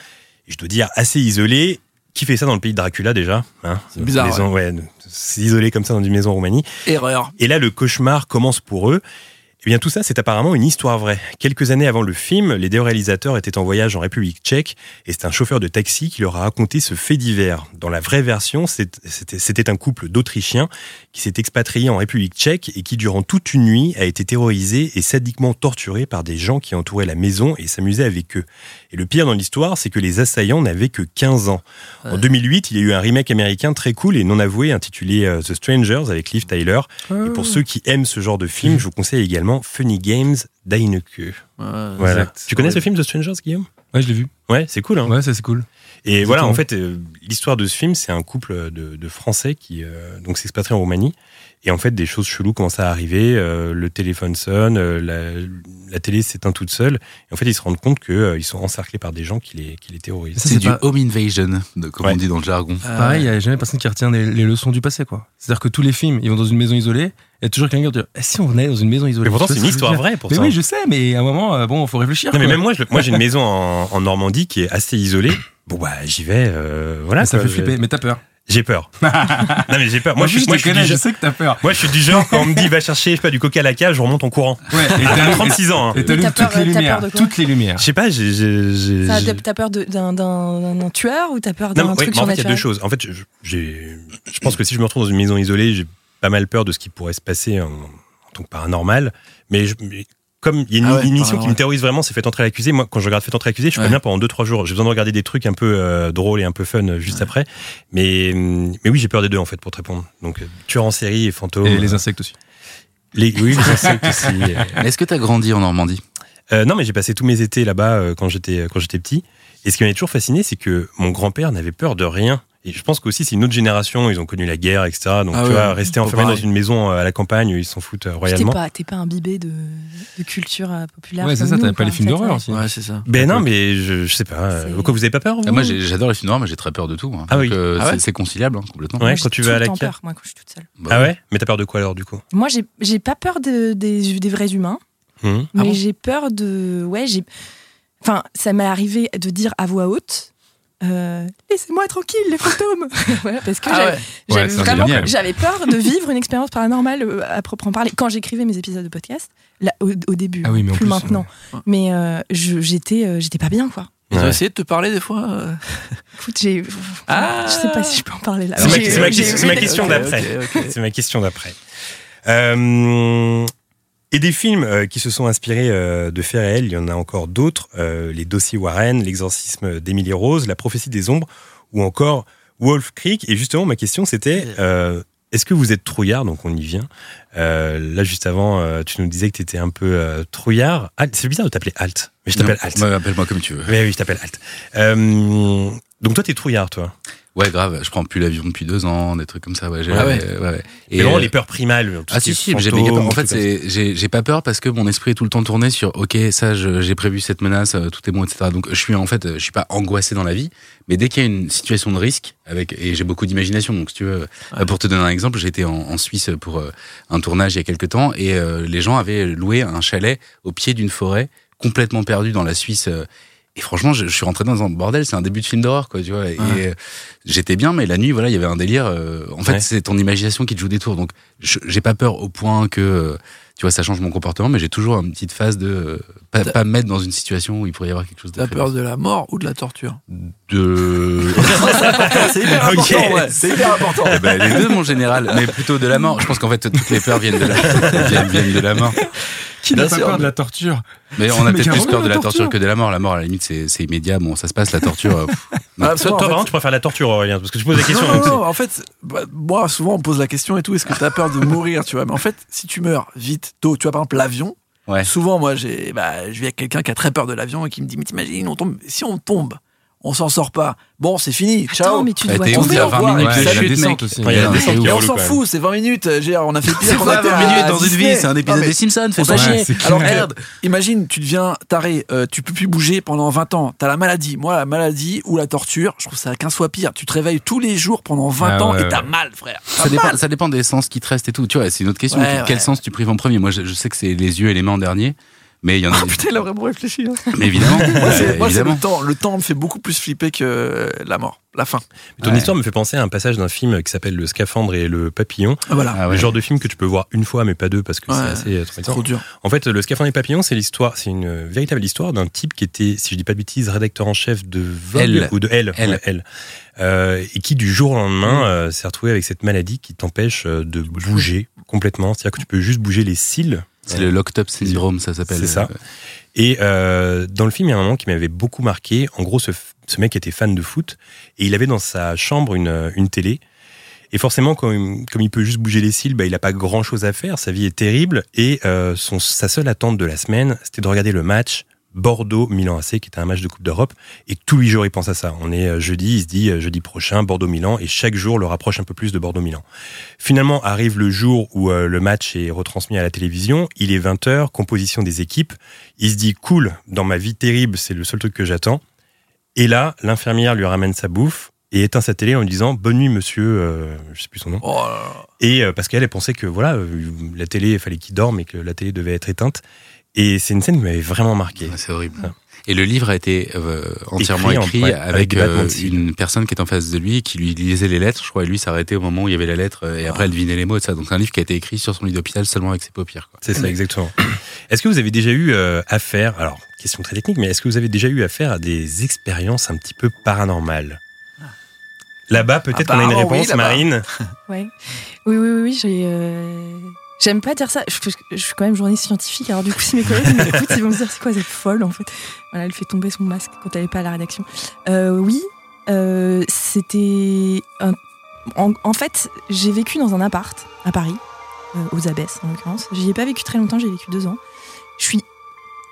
et je dois dire assez isolée. Qui fait ça dans le pays de Dracula déjà hein? C'est bizarre, Maison, ouais, de s'isoler comme ça dans une maison en Roumanie. Erreur. Et là, le cauchemar commence pour eux. Eh bien, tout ça, c'est apparemment une histoire vraie. Quelques années avant le film, les deux réalisateurs étaient en voyage en République tchèque et c'est un chauffeur de taxi qui leur a raconté ce fait divers. Dans la vraie version, c'était un couple d'Autrichiens qui s'est expatrié en République tchèque et qui, durant toute une nuit, a été terrorisé et sadiquement torturé par des gens qui entouraient la maison et s'amusaient avec eux. Et le pire dans l'histoire, c'est que les assaillants n'avaient que 15 ans. En 2008, il y a eu un remake américain très cool et non avoué intitulé euh, The Strangers avec Liv Tyler. Et pour ceux qui aiment ce genre de film, je vous conseille également Funny Games d'Heineke. Voilà. exact. Tu connais ce film The Strangers, Guillaume? Ouais, je l'ai vu. Ouais, c'est cool. Hein Ouais, ça c'est cool. et voilà, en fait, euh, l'histoire de ce film, c'est un couple de, de Français qui euh, donc s'expatrient en Roumanie. Et en fait, des choses cheloues commencent à arriver. euh, le téléphone sonne, euh, la, la télé s'éteint toute seule. Et en fait, ils se rendent compte qu'ils sont encerclés par des gens qui les, qui les terrorisent. Ça, C'est du pas- home invasion, de- comme Ouais. on dit dans le jargon. Pareil, il n'y a jamais personne qui retient les, les leçons du passé, quoi. C'est-à-dire que tous les films, ils vont dans une maison isolée, il y a toujours quelqu'un qui dit Eh, si on venait dans une maison isolée? Mais pourtant, c'est ce une histoire vraie pour Mais ça. oui, je sais, mais à un moment, euh, bon, faut réfléchir. Non, mais même moi, je- moi j'ai une maison en, en Normandie qui est assez isolée. Bon, bah, j'y vais. euh, voilà. Mais ça quoi. fait flipper, mais t'as peur. J'ai peur. non, mais j'ai peur. Moi, Moi, je, je, moi, je suis connais, je genre- sais que t'as peur. moi, je suis du genre, quand on me dit va chercher, je sais pas, du coca à la cage, je remonte en courant. Ouais, et t'allumes- 36 ans. hein. Et t'allumes t'as toutes les euh, t'as lumières. peur de quoi Toutes les lumières. Je sais pas, j'ai. T'as peur d'un- d'un d'un tueur ou t'as peur d'un ouais, truc mais en fait, il y a deux choses. En fait, je, j'ai- je pense que si je me retrouve dans une maison isolée, j'ai pas mal peur de ce qui pourrait se passer en- donc paranormal. Mais, je- mais comme il y a une, Ah ouais, une émission qui me terrorise vraiment, c'est Fait entrer l'accusé. Moi, quand je regarde Fait entrer l'accusé, je suis Ouais. pas bien pendant 2-3 jours. J'ai besoin de regarder des trucs un peu euh, drôles et un peu fun euh, juste après. Mais, hum, mais oui, j'ai peur des deux en fait pour te répondre. Donc, euh, tueur en série et fantôme. Et les insectes aussi. Les- oui, les insectes aussi. euh. Est-ce que t'as grandi en Normandie? Euh, non, mais j'ai passé tous mes étés là-bas euh, quand j'étais quand j'étais petit. Et ce qui m'avait toujours fasciné, c'est que mon grand-père n'avait peur de rien. Et je pense qu'aussi c'est une autre génération. Ils ont connu la guerre, etc. Donc Ah tu ouais, vois, rester pas enfermé dans une maison euh, à la campagne, ils s'en foutent euh, T'es royalement. pas, t'es pas imbibé de, de culture euh, populaire. Ouais, c'est ça, t'avais pas quoi, les films d'horreur aussi. Ouais, c'est ça. Ben non, mais je, je sais pas. Pourquoi vous avez pas peur vous Ah, Moi, j'adore les films d'horreur, mais j'ai très peur de tout. hein. Ah Donc, oui. euh, Ah c'est- ouais c'est conciliable hein, complètement. Ouais, Moi, quand tu vas à la peur, moi, quand je suis toute seule. Bah, Ah ouais? Mais t'as peur de quoi alors du coup? Moi, j'ai j'ai pas peur de- des, des vrais humains, Hum. Ah mais bon? j'ai peur de. Ouais, j'ai. Enfin, ça m'est arrivé de dire à voix haute. euh, Laissez-moi tranquille, les fantômes Ouais, Parce que Ah j'avais ouais. j'avais Ouais, c'est vraiment génial. j'avais peur de vivre une expérience paranormale euh, à proprement parler. Quand j'écrivais mes épisodes de podcast, là, au, au début, Ah oui, mais en plus plus, maintenant. ouais. Mais euh, j'étais euh, j'étais pas bien, quoi. Ils ont Ouais. essayé de te parler des fois Écoute, j'ai. Ah. Je sais pas si je peux en parler là. C'est ma- ma- question d'après. C'est ma question d'après. Et des films euh, qui se sont inspirés euh, de faits réels, il y en a encore d'autres. euh, les dossiers Warren, l'exorcisme d'Emily Rose, la prophétie des ombres, ou encore Wolf Creek. Et justement, ma question c'était euh, est-ce que vous êtes trouillard? Donc on y vient. Euh, là, juste avant, euh, tu nous disais que tu étais un peu euh, trouillard. Alt, c'est bizarre de t'appeler Alt, mais je t'appelle Alt. Appelle-moi comme tu veux. Oui, oui, je t'appelle Alt. Euh, donc toi, t'es trouillard, toi? Ouais, grave. Je prends plus l'avion depuis deux ans, des trucs comme ça. Ouais, j'ai- Ah ouais. ouais, ouais. Et vraiment, euh, les peurs primales. tout Ah si si, j'ai méga peur. fantômes, En fait, j'ai pas peur parce que mon esprit est tout le temps tourné sur OK, ça j'ai prévu cette menace, euh, tout est bon, etc. Donc je suis en fait, je suis pas angoissé dans la vie, mais dès qu'il y a une situation de risque avec et j'ai beaucoup d'imagination. Donc si tu veux, euh, pour te donner un exemple, j'étais en, en Suisse pour euh, un tournage il y a quelques temps et euh, les gens avaient loué un chalet au pied d'une forêt complètement perdue dans la Suisse. euh, et franchement, je, je suis rentré dans un bordel, c'est un début de film d'horreur, quoi, tu vois. Et euh, j'étais bien, mais la nuit, voilà, il y avait un délire. euh, en fait, Ouais. c'est ton imagination qui te joue des tours. Donc, j'ai pas peur au point que, euh, tu vois, ça change mon comportement, mais j'ai toujours une petite phase de euh, pas, me mettre dans une situation où il pourrait y avoir quelque chose de T'as peur de la mort ou de la torture de. C'est hyper important, ouais. C'est hyper important. Eh ben, les deux, mon général, mais plutôt de la mort. Je pense qu'en fait, toutes les peurs viennent de la, viennent, viennent de la mort. Qui n'a pas sûr. peur de la torture Mais on a peut-être plus peur de la torture torture. que de la mort. La mort, à la limite, c'est immédiat. Bon, ça se passe, la torture. euh, Ah, Toi, toi, vraiment, tu préfères la torture, Aurélien Parce que je pose la question. Non, non, en fait, bah, moi, souvent, on me pose la question et tout, est-ce que tu as peur de mourir, tu vois? Mais en fait, si tu meurs vite, tôt, tu vois, par exemple, l'avion, Ouais. souvent, moi, j'ai, bah, je vis avec quelqu'un qui a très peur de l'avion et qui me dit, mais t'imagines, on tombe, si on tombe, on s'en sort pas. Bon, c'est fini, ciao. Attends, mais tu Ouais, dois t'es tomber. À au 20 revoir, minutes et de chute, descente mec. aussi. Ouais, il y a la Ouais, descente Et on s'en fout, c'est 20 minutes. j'ai- On a fait pire C'est qu'on était 20 à minutes dans une vie C'est un épisode des Simpsons, fais on pas s'en chier. Alors, eh, imagine, tu deviens taré, euh, tu peux plus bouger pendant 20 ans. T'as la maladie. Moi, la maladie ou la torture, je trouve ça 15 fois pire. Tu te réveilles tous les jours pendant 20 Ah ans ouais, et t'as ouais. mal, frère. T'as Ça dépend, ça dépend des sens qui te restent et tout. Tu vois, c'est une autre question. Ouais, Quel ouais. sens tu prives en premier? Moi, je, je sais que c'est les yeux et les mains en dernier, mais il y en a. Ah, putain, il a vraiment réfléchi. hein. mais évidemment, Moi, c'est- euh, moi, évidemment. le temps. Le temps me fait beaucoup plus flipper que la mort, la fin. Mais ton Ouais. histoire me fait penser à un passage d'un film qui s'appelle Le scaphandre et le papillon. Voilà. Ah ouais. Le genre de film que tu peux voir une fois, mais pas deux, parce que Ouais, c'est assez euh, trop dur. En fait, Le scaphandre et le papillon, c'est l'histoire, c'est une euh, véritable histoire d'un type qui était, si je dis pas de bêtises, rédacteur en chef de Vogue Elle. ou de Elle, Elle. ouais, Elle. Euh, et qui du jour au lendemain euh, s'est retrouvé avec cette maladie qui t'empêche de bouger complètement. C'est-à-dire que tu peux juste bouger les cils. C'est le locked up syndrome, ça s'appelle. C'est ça. Et euh, dans le film, il y a un moment qui m'avait beaucoup marqué. En gros, ce, ce mec était fan de foot et il avait dans sa chambre une, une télé. Et forcément, comme, comme il peut juste bouger les cils, bah, il n'a pas grand-chose à faire. Sa vie est terrible. Et euh, son, sa seule attente de la semaine, c'était de regarder le match Bordeaux-Milan AC, qui était un match de Coupe d'Europe. Et tous les jours, il pense à ça. On est euh, jeudi, il se dit euh, jeudi prochain, Bordeaux-Milan. Et chaque jour le rapproche un peu plus de Bordeaux-Milan. Finalement, arrive le jour où euh, le match est retransmis à la télévision. Il est 20h, composition des équipes. Il se dit cool, dans ma vie terrible, c'est le seul truc que j'attends. Et là, l'infirmière lui ramène sa bouffe et éteint sa télé en lui disant bonne nuit monsieur, euh, je sais plus son nom. Oh. Et euh, parce qu'elle, elle pensait que voilà, euh, la télé, il fallait qu'il dorme et que la télé devait être éteinte. Et c'est une scène qui m'avait vraiment marqué. C'est horrible. Ouais. Et le livre a été euh, entièrement Écrit en- écrit, ouais, avec, euh, de une personne qui est en face de lui, qui lui lisait les lettres, je crois, et lui s'arrêtait au moment où il y avait la lettre, euh, et après elle devinait les mots et ça. Donc c'est un livre qui a été écrit sur son lit d'hôpital seulement avec ses paupières. C'est ça, exactement. Est-ce que vous avez déjà eu euh, affaire, alors, question très technique, mais est-ce que vous avez déjà eu affaire à des expériences un petit peu paranormales? Là-bas, peut-être qu'on a une oui, réponse. Marine. Ouais. Oui, oui, oui, oui, j'ai. J'aime pas dire ça. Je, suis quand même journaliste scientifique, alors du coup, si mes collègues m'écoutent, ils vont se dire c'est quoi cette folle en fait? Voilà, elle fait tomber son masque quand elle est pas à la rédaction. Euh, oui, euh, c'était. en fait, j'ai vécu dans un appart à Paris, euh, aux Abbesses en l'occurrence. J'y ai pas vécu très longtemps, j'ai vécu deux ans. Je suis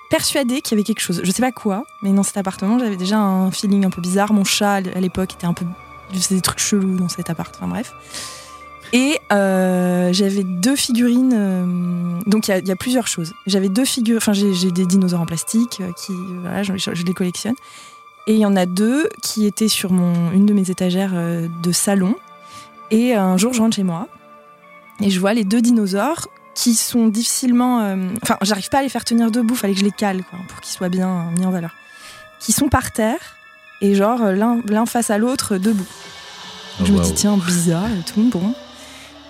persuadée qu'il y avait quelque chose. Je sais pas quoi, mais dans cet appartement, j'avais déjà un feeling un peu bizarre. Mon chat, à l'époque, était un peu. Il faisait des trucs chelous dans cet appart. Enfin bref. Et euh, j'avais deux figurines. euh, donc il y a- il y, a plusieurs choses. J'avais deux figures. Enfin, j'ai des dinosaures en plastique euh, qui, voilà, je, je- je les collectionne. Et il y en a deux qui étaient sur mon, une de mes étagères de salon. Et un jour, je rentre chez moi et je vois les deux dinosaures qui sont difficilement. Enfin, j'arrive pas à les faire tenir debout. Fallait que je les cale quoi, pour qu'ils soient bien mis en valeur. Qui sont par terre et genre l'un face à l'autre debout. Oh, je me dis tiens bizarre et tout bon.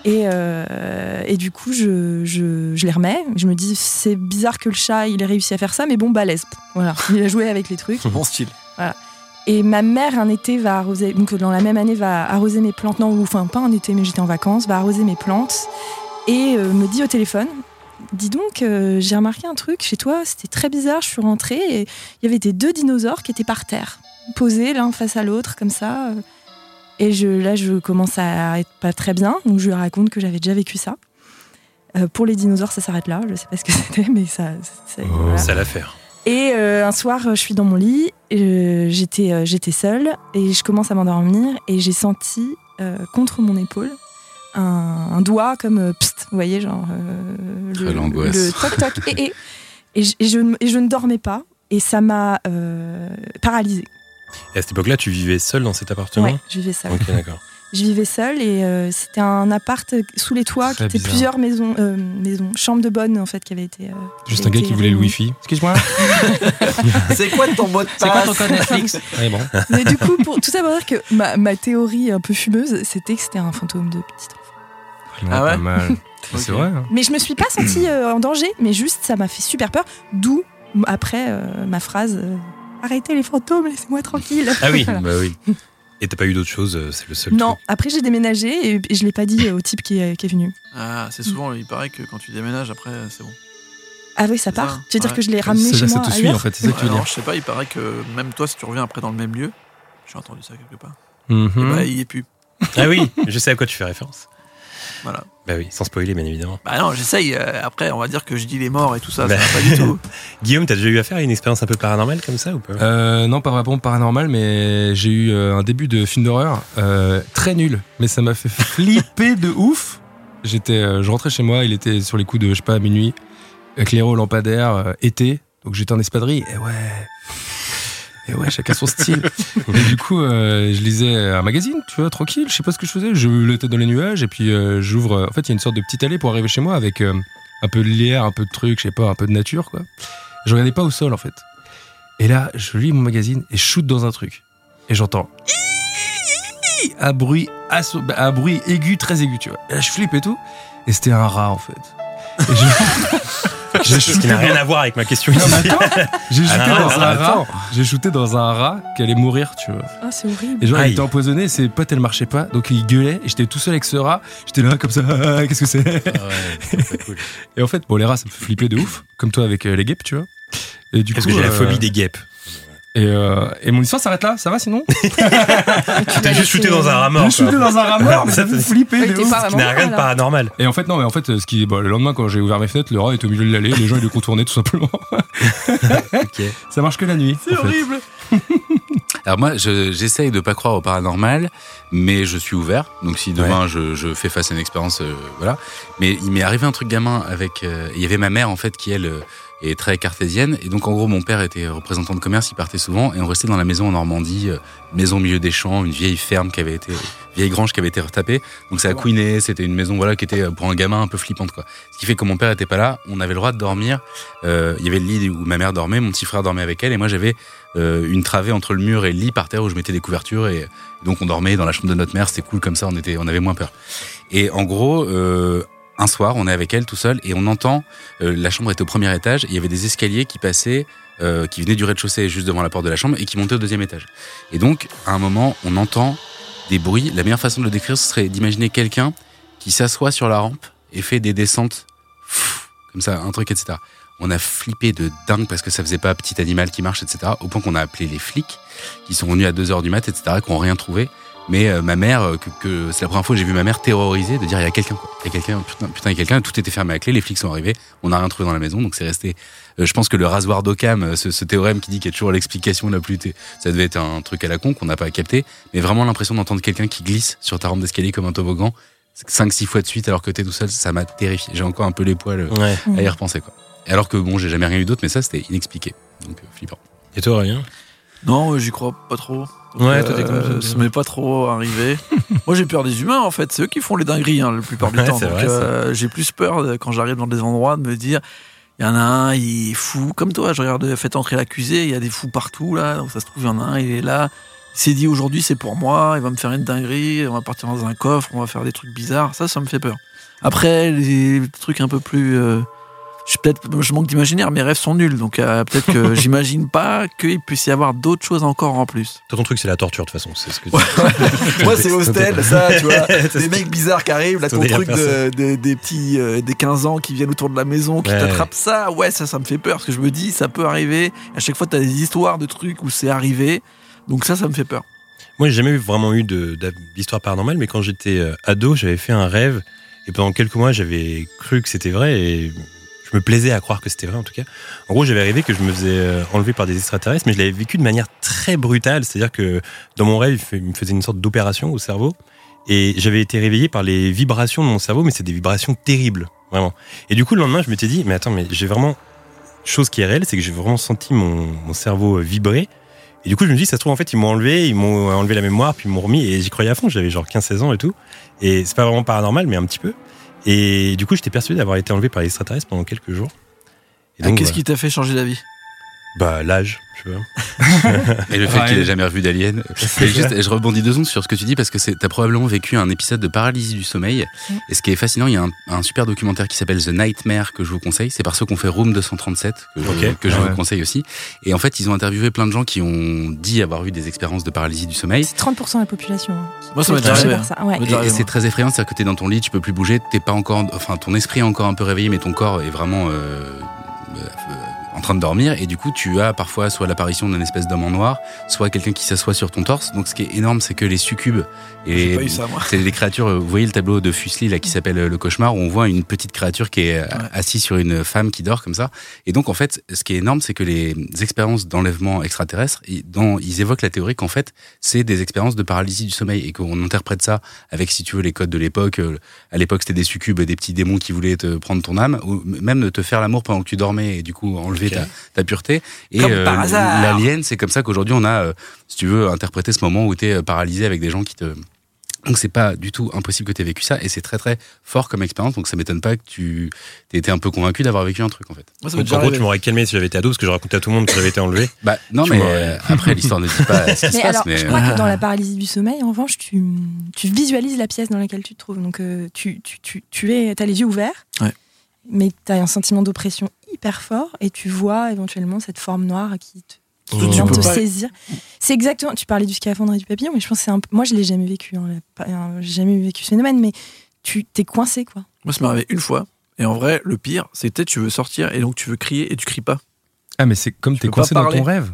Et, euh, et du coup, je, je, je les remets. Je me dis, c'est bizarre que le chat, il ait réussi à faire ça, mais bon, balèze. Voilà, il a joué avec les trucs. Bon style. Voilà. Et ma mère, un été, va arroser, donc dans la même année, va arroser mes plantes. Non, enfin, pas un été, mais j'étais en vacances, va arroser mes plantes. Et euh, me dit au téléphone, dis donc, euh, j'ai remarqué un truc chez toi, c'était très bizarre. Je suis rentrée et il y avait des deux dinosaures qui étaient par terre, posés l'un face à l'autre, comme ça. Euh. Et je, là, je commence à être pas très bien. Donc, je lui raconte que j'avais déjà vécu ça. Euh, pour les dinosaures, ça s'arrête là. Je sais pas ce que c'était, mais ça. c'est- voilà. Ça l'affaire. Et euh, un soir, je suis dans mon lit, euh, j'étais euh, j'étais seule et je commence à m'endormir et j'ai senti euh, contre mon épaule un, un doigt comme euh, psst, vous voyez, genre euh, le, l'angoisse. le toc toc et, et, et, je, et je ne- dormais pas et ça m'a euh, paralysée. Et à cette époque-là, tu vivais seul dans cet appartement? Ouais, je vivais seule. Ok, d'accord. Je vivais seule et euh, c'était un appart sous les toits qui était bizarre. plusieurs maisons, euh, maisons, chambres de bonne en fait qui avaient été. euh, Juste un gars qui voulait le réunies. wifi. Excuse-moi. C'est quoi ton mot de passe C'est quoi ton code Netflix Ouais, bon. Mais du coup, pour tout ça pour dire que ma, ma théorie un peu fumeuse, c'était que c'était un fantôme de petit enfant. Ah ouais? Pas mal. C'est vrai. hein. Mais je me suis pas sentie euh, en danger, mais juste ça m'a fait super peur. D'où après euh, ma phrase euh, arrêtez les fantômes, laissez-moi tranquille. Ah oui, Voilà. Bah oui. Et t'as pas eu d'autre chose, euh, c'est le seul Non, truc. après j'ai déménagé et, et je l'ai pas dit au type qui est, qui est venu. Ah, c'est souvent, il paraît que quand tu déménages, après, c'est bon. Ah oui, ça part. ça, tu veux dire ouais. que je l'ai ramené Ça, chez ça moi te suit en fait, c'est ça que tu veux dire. je sais pas, il paraît que même toi, si tu reviens après dans le même lieu, j'ai entendu ça quelque part, Mhm. eh bah, il y est plus. Ah oui, je sais à quoi tu fais référence. Voilà. Bah oui, sans spoiler, bien évidemment. Bah non, j'essaye. euh, après, on va dire que je dis les morts et tout ça, Bah. ça va pas du tout. Guillaume, t'as déjà eu affaire à une expérience un peu paranormale comme ça ou pas? Euh, non, pas vraiment paranormal, mais j'ai eu euh, un début de film d'horreur euh, très nul, mais ça m'a fait flipper de ouf. J'étais, euh, je rentrais chez moi, il était sur les coups de je sais pas minuit, éclairé au lampadaire, euh, été, donc j'étais en espadrille. Et ouais, et ouais, chacun son style. et du coup, euh, je lisais un magazine, tu vois, tranquille. Je sais pas ce que je faisais. Je le tête dans les nuages et puis euh, j'ouvre. euh, En fait, il y a une sorte de petite allée pour arriver chez moi avec euh, un peu de l'air, un peu de trucs, je sais pas, un peu de nature, quoi. Je regardais pas au sol en fait. Et là, je lis mon magazine et je shoot dans un truc. Et j'entends un bruit, un bruit aigu, très aigu, tu vois. Et là, je flippe et tout. Et c'était un rat, en fait. Et je- qui n'a rien à voir avec ma question Non, mais ici. attends, j'ai shooté Ah, dans un attends. rat. J'ai shooté dans un rat qui allait mourir, tu vois. Ah, c'est horrible. Et genre, Aïe. il était empoisonné, ses potes, elles marchaient pas. Donc, il gueulait. Et j'étais tout seul avec ce rat. J'étais là, comme ça. Ah, Qu'est-ce que c'est Ah ouais, c'est cool. Et en fait, bon, les rats, ça me fait flipper de ouf. Comme toi avec euh, les guêpes, tu vois. Et du Parce coup, que j'ai la euh, phobie des guêpes. Et, euh, et mon histoire s'arrête là, ça va sinon? T'as juste shooté dans un rat mort. J'ai shooté dans un rat mort, mais ça c'est- flipper Ouais, t'es Ce qui n'a rien de paranormal. Et en fait, non, mais en fait, ce qui, bon, le lendemain, quand j'ai ouvert mes fenêtres, le rat était au milieu de l'allée, les gens, ils le contournaient tout simplement. Ok. Ça marche que la nuit. C'est fait. horrible. Alors moi, je- j'essaye de pas croire au paranormal, mais je suis ouvert. Donc si demain je, je fais face à une expérience, euh, voilà. Mais il m'est arrivé un truc gamin avec. euh, Il y avait ma mère en fait qui elle est très cartésienne et donc en gros mon père était représentant de commerce, il partait souvent et on restait dans la maison en Normandie, euh, maison au milieu des champs, une vieille ferme qui avait été vieille grange qui avait été retapée. Donc ça a couiné, c'était une maison voilà qui était euh, pour un gamin un peu flippante quoi. Ce qui fait que mon père était pas là, on avait le droit de dormir. Euh, il y avait le lit où ma mère dormait, mon petit frère dormait avec elle et moi j'avais euh, une travée entre le mur et le lit par terre où je mettais des couvertures et donc on dormait dans la chambre de notre mère, c'était cool comme ça, on était, on avait moins peur. Et en gros, euh, un soir, on est avec elle tout seul et on entend, euh, la chambre était au premier étage, il y avait des escaliers qui passaient, euh, qui venaient du rez-de-chaussée juste devant la porte de la chambre et qui montaient au deuxième étage. Et donc, à un moment, on entend des bruits. La meilleure façon de le décrire, ce serait d'imaginer quelqu'un qui s'assoit sur la rampe et fait des descentes, pff, comme ça, un truc, etc. On a flippé de dingue parce que ça faisait pas petit animal qui marche, etc. Au point qu'on a appelé les flics, qui sont venus à 2h du mat, etc., qui n'ont rien trouvé. Mais euh, ma mère, euh, que, que c'est la première fois que j'ai vu ma mère terrorisée de dire il y a quelqu'un, quoi. Il y a quelqu'un, putain, putain, il y a quelqu'un, tout était fermé à clé, les flics sont arrivés, on n'a rien trouvé dans la maison, donc c'est resté. euh, je pense que le rasoir d'Occam, euh, ce, ce théorème qui dit qu'il y a toujours l'explication la plus. Ça devait être un truc à la con qu'on n'a pas capté, mais vraiment l'impression d'entendre quelqu'un qui glisse sur ta rampe d'escalier comme un toboggan, 5-6 fois de suite alors que t'es tout seul, ça m'a terrifié. J'ai encore un peu les poils Ouais. à y repenser, quoi. Et alors que bon, j'ai jamais rien eu d'autre, mais ça c'était inexpliqué. Donc euh, flippant. Et toi, Aurélien? Non, j'y crois pas trop. Donc, Ouais, toi, t'es comme ça, euh, ça m'est pas trop arrivé. Moi, j'ai peur des humains, en fait. C'est eux qui font les dingueries, hein, la plupart du Ouais, temps. euh, j'ai plus peur de- quand j'arrive dans des endroits de me dire, il y en a un, il est fou. Comme toi, je regarde Faites entrer l'accusé, il y a des fous partout, là. Donc, ça se trouve, il y en a un, il est là. Il s'est dit, aujourd'hui, c'est pour moi, il va me faire une dinguerie, on va partir dans un coffre, on va faire des trucs bizarres. Ça, ça me fait peur. Après, les trucs un peu plus. euh, je, peut-être, je manque d'imaginaire, mes rêves sont nuls, donc euh, peut-être que j'imagine pas qu'il puisse y avoir d'autres choses encore en plus. Toi, ton truc, c'est la torture, de toute façon. C'est ce que tu... Moi, c'est hostel, ça, tu vois. C'est Des mecs bizarres qui arrivent, là, Ton truc de, perso. de- des petits, euh, des 15 ans qui viennent autour de la maison, qui Ouais. t'attrapent ça. Ouais, ça, ça me fait peur, parce que je me dis, ça peut arriver. À chaque fois, t'as des histoires de trucs où c'est arrivé. Donc ça, ça me fait peur. Moi, j'ai jamais vraiment eu d'histoire paranormale, mais quand j'étais euh, ado, j'avais fait un rêve. Et pendant quelques mois, j'avais cru que c'était vrai et je me plaisais à croire que c'était vrai en tout cas. En gros, j'avais rêvé que je me faisais euh, enlever par des extraterrestres, mais je l'avais vécu de manière très brutale. C'est-à-dire que dans mon rêve, il me faisait une sorte d'opération au cerveau. Et j'avais été réveillé par les vibrations de mon cerveau, mais c'est des vibrations terribles, vraiment. Et du coup, le lendemain, je m'étais dit, mais attends, mais j'ai vraiment. Chose qui est réelle, c'est que j'ai vraiment senti mon, mon cerveau euh, vibrer. Et du coup, je me dis, ça se trouve, en fait, ils m'ont enlevé, ils m'ont enlevé la mémoire, puis ils m'ont remis, et j'y croyais à fond, j'avais genre 15-16 ans et tout. Et c'est pas vraiment paranormal, mais un petit peu. Et du coup, j'étais persuadé d'avoir été enlevé par les extraterrestres pendant quelques jours. Et Ah, Qu'est-ce voilà. qui t'a fait changer d'avis? Bah, l'âge, je sais pas. Et le fait Ouais. qu'il ait jamais revu d'Alien. Et juste, je rebondis deux secondes sur ce que tu dis parce que c'est, t'as probablement vécu un épisode de paralysie du sommeil. Et ce qui est fascinant, il y a un, un super documentaire qui s'appelle The Nightmare que je vous conseille. C'est par ceux qu'on fait Room 237 que je, Ok. que je Ah vous conseille aussi. Et en fait, ils ont interviewé plein de gens qui ont dit avoir eu des expériences de paralysie du sommeil. C'est 30% de la population. hein, Moi, ça être déjà arrivé. Ouais. Et, c'est très effrayant, c'est-à-dire que t'es dans ton lit, tu peux plus bouger, t'es pas encore, enfin ton esprit est encore un peu réveillé, mais ton corps est vraiment euh, euh, en train de dormir. Et du coup, tu as parfois soit l'apparition d'une espèce d'homme en noir, soit quelqu'un qui s'assoit sur ton torse. Donc, ce qui est énorme, c'est que les succubes et c'est les créatures. Vous voyez le tableau de Fuseli là qui s'appelle euh, le cauchemar, où on voit une petite créature qui est euh, assise sur une femme qui dort comme ça. Et donc, en fait, ce qui est énorme, c'est que les expériences d'enlèvement extraterrestre, ils évoquent la théorie qu'en fait, c'est des expériences de paralysie du sommeil et qu'on interprète ça avec, si tu veux, les codes de l'époque. Euh, À l'époque, c'était des succubes, des petits démons qui voulaient te prendre ton âme, ou même de te faire l'amour pendant que tu dormais et du coup enlever Ok. ta, ta pureté. Et Comme par hasard. l'alien, c'est comme ça qu'aujourd'hui, on a, euh, si tu veux, interprété ce moment où tu es paralysé avec des gens qui te donc c'est pas du tout impossible que tu aies vécu ça et c'est très très fort comme expérience donc ça m'étonne pas que tu aies été un peu convaincu d'avoir vécu un truc en fait. Moi, ça Donc, en gros, arrivé. tu m'aurais calmé si j'avais été ado, parce que je racontais à tout le monde que j'avais été enlevé. Bah non Tu mais euh, après l'histoire ne dit pas ce qui se passe mais je crois que dans la paralysie du sommeil, en revanche, tu, tu visualises la pièce dans laquelle tu te trouves. Donc, euh, tu, tu, tu, tu es, as les yeux ouverts, Ouais. mais tu as un sentiment d'oppression hyper fort et tu vois éventuellement cette forme noire qui te, qui vient te pas- saisir. C'est exactement. Tu parlais du scaphandre et du papillon, mais je pense que c'est un. Moi, je l'ai jamais vécu. Hein, euh, j'ai jamais vécu ce phénomène, mais tu t'es coincé, quoi. Moi, ça m'est arrivé une fois. Et en vrai, le pire, peut-être tu veux sortir et donc tu veux crier et tu cries pas. Ah, mais c'est comme Tu pas coincé dans ton rêve.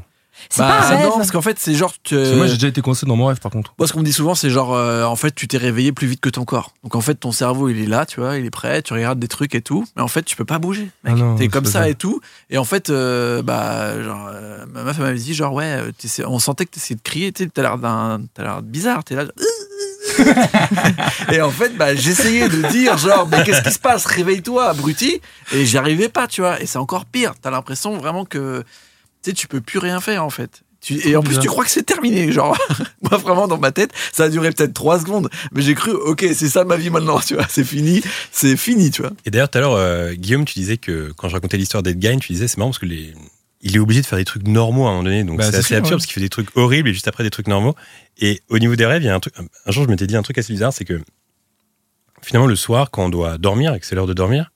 C'est pas un rêve. Bah, non, parce qu'en fait, c'est genre. tu- Parce que moi, j'ai déjà été coincé dans mon rêve, par contre. Moi, ce qu'on me dit souvent, c'est genre, euh, en fait, tu t'es réveillé plus vite que ton corps. Donc, en fait, ton cerveau, il est là, tu vois, il est prêt, tu regardes des trucs et tout. Mais en fait, tu peux pas bouger. Mec. Ah T'es comme ça et tout. Et en fait, euh, bah, genre, euh, ma meuf elle m'avait dit, genre, ouais, on sentait que t'essayais de crier, tu sais, t'as l'air d'un, t'as l'air bizarre, t'es là. genre, et en fait, bah, j'essayais de dire, genre, mais qu'est-ce qui se passe? Réveille-toi, abruti. Et j'y arrivais pas, tu vois. Et c'est encore pire. T'as l'impression vraiment que, tu sais, tu peux plus rien faire, en fait. Tu- et en plus, tu crois que c'est terminé. Genre, moi, vraiment, dans ma tête, ça a duré peut-être trois secondes. Mais j'ai cru, ok, c'est ça ma vie maintenant, tu vois. C'est fini. C'est fini, tu vois. Et d'ailleurs, tout à l'heure, euh, Guillaume, tu disais que quand je racontais l'histoire d'Edgain, tu disais c'est marrant parce que les... il est obligé de faire des trucs normaux à un moment donné. Donc Bah, c'est c'est assez sûr, absurde ouais. parce qu'il fait des trucs horribles et juste après des trucs normaux. Et au niveau des rêves, il y a un truc. Un jour, je m'étais dit un truc assez bizarre c'est que finalement, le soir, quand on doit dormir et que c'est l'heure de dormir,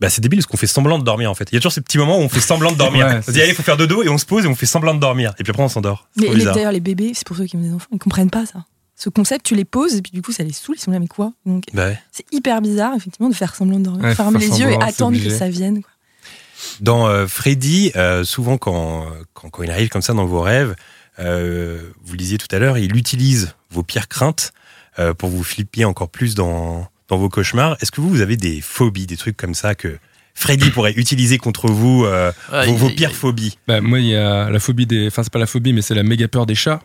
bah, c'est débile parce qu'on fait semblant de dormir en fait. Il y a toujours ces petits moments où on fait semblant de dormir. Ouais, on se dit, allez, faut faire dodo et on se pose et on fait semblant de dormir. Et puis après, on s'endort. Mais bizarre. d'ailleurs, les bébés, c'est pour ceux qui ont des enfants, ils comprennent pas ça. ce concept, tu les poses et puis du coup, ça les saoule. Ils sont là, mais quoi? Donc, Bah ouais. c'est hyper bizarre, effectivement, de faire semblant de dormir, Ouais, fermer les yeux et attendre que ça vienne. quoi. Dans euh, Freddy, euh, souvent quand, quand, quand il arrive comme ça dans vos rêves, euh, vous le disiez tout à l'heure, il utilise vos pires craintes euh, pour vous flipper encore plus dans, dans vos cauchemars. Est-ce que vous, vous avez des phobies, des trucs comme ça que Freddy pourrait utiliser contre vous, euh, Ah, vos, pires phobies? Bah, moi, il y a la phobie des. Enfin, c'est pas la phobie, mais c'est la méga peur des chats.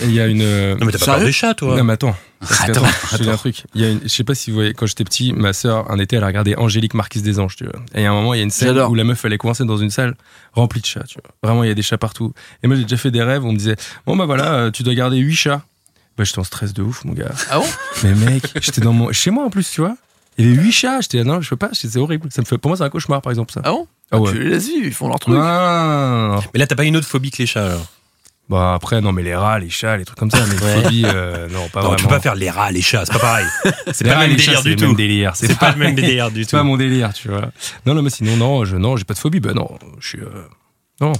Et il y a une. Non, mais t'as pas peur des chats, toi Non, mais attends. Que, Attends, attends, un truc. Il y a une- je sais pas si vous voyez, quand j'étais petit, ma sœur, un été, elle a regardé Angélique Marquise des Anges, tu vois. Et il y a un moment, il y a une scène où la meuf, elle est coincée dans une salle remplie de chats, tu vois. Vraiment, il y a des chats partout. Et moi, j'ai déjà fait des rêves où on me disait, bon, bah voilà, euh, tu dois garder 8 chats. Bah, j'étais en stress de ouf, mon gars. Ah bon Mais mec, j'étais dans mon, chez moi en plus, tu vois. Il y avait 8 chats. J'étais, non, je peux pas, c'est horrible. Ça me fait, pour moi, c'est un cauchemar, par exemple, ça. Ah bon Ah ouais. Tu les laisses vivre, ils font leur truc. Mais là, t'as pas une autre phobie que les chats, alors? Bah après, non, mais les rats, les chats, les trucs comme ça, mais Ouais. phobie, euh, non, pas Non, vraiment. tu peux pas faire les rats, les chats, c'est pas pareil. C'est pas le même délire du tout. C'est pas le même délire du C'est pas tout. mon délire, tu vois. Non, non, mais sinon, non, je, non, j'ai pas de phobie. Ben non, je suis. euh, Non,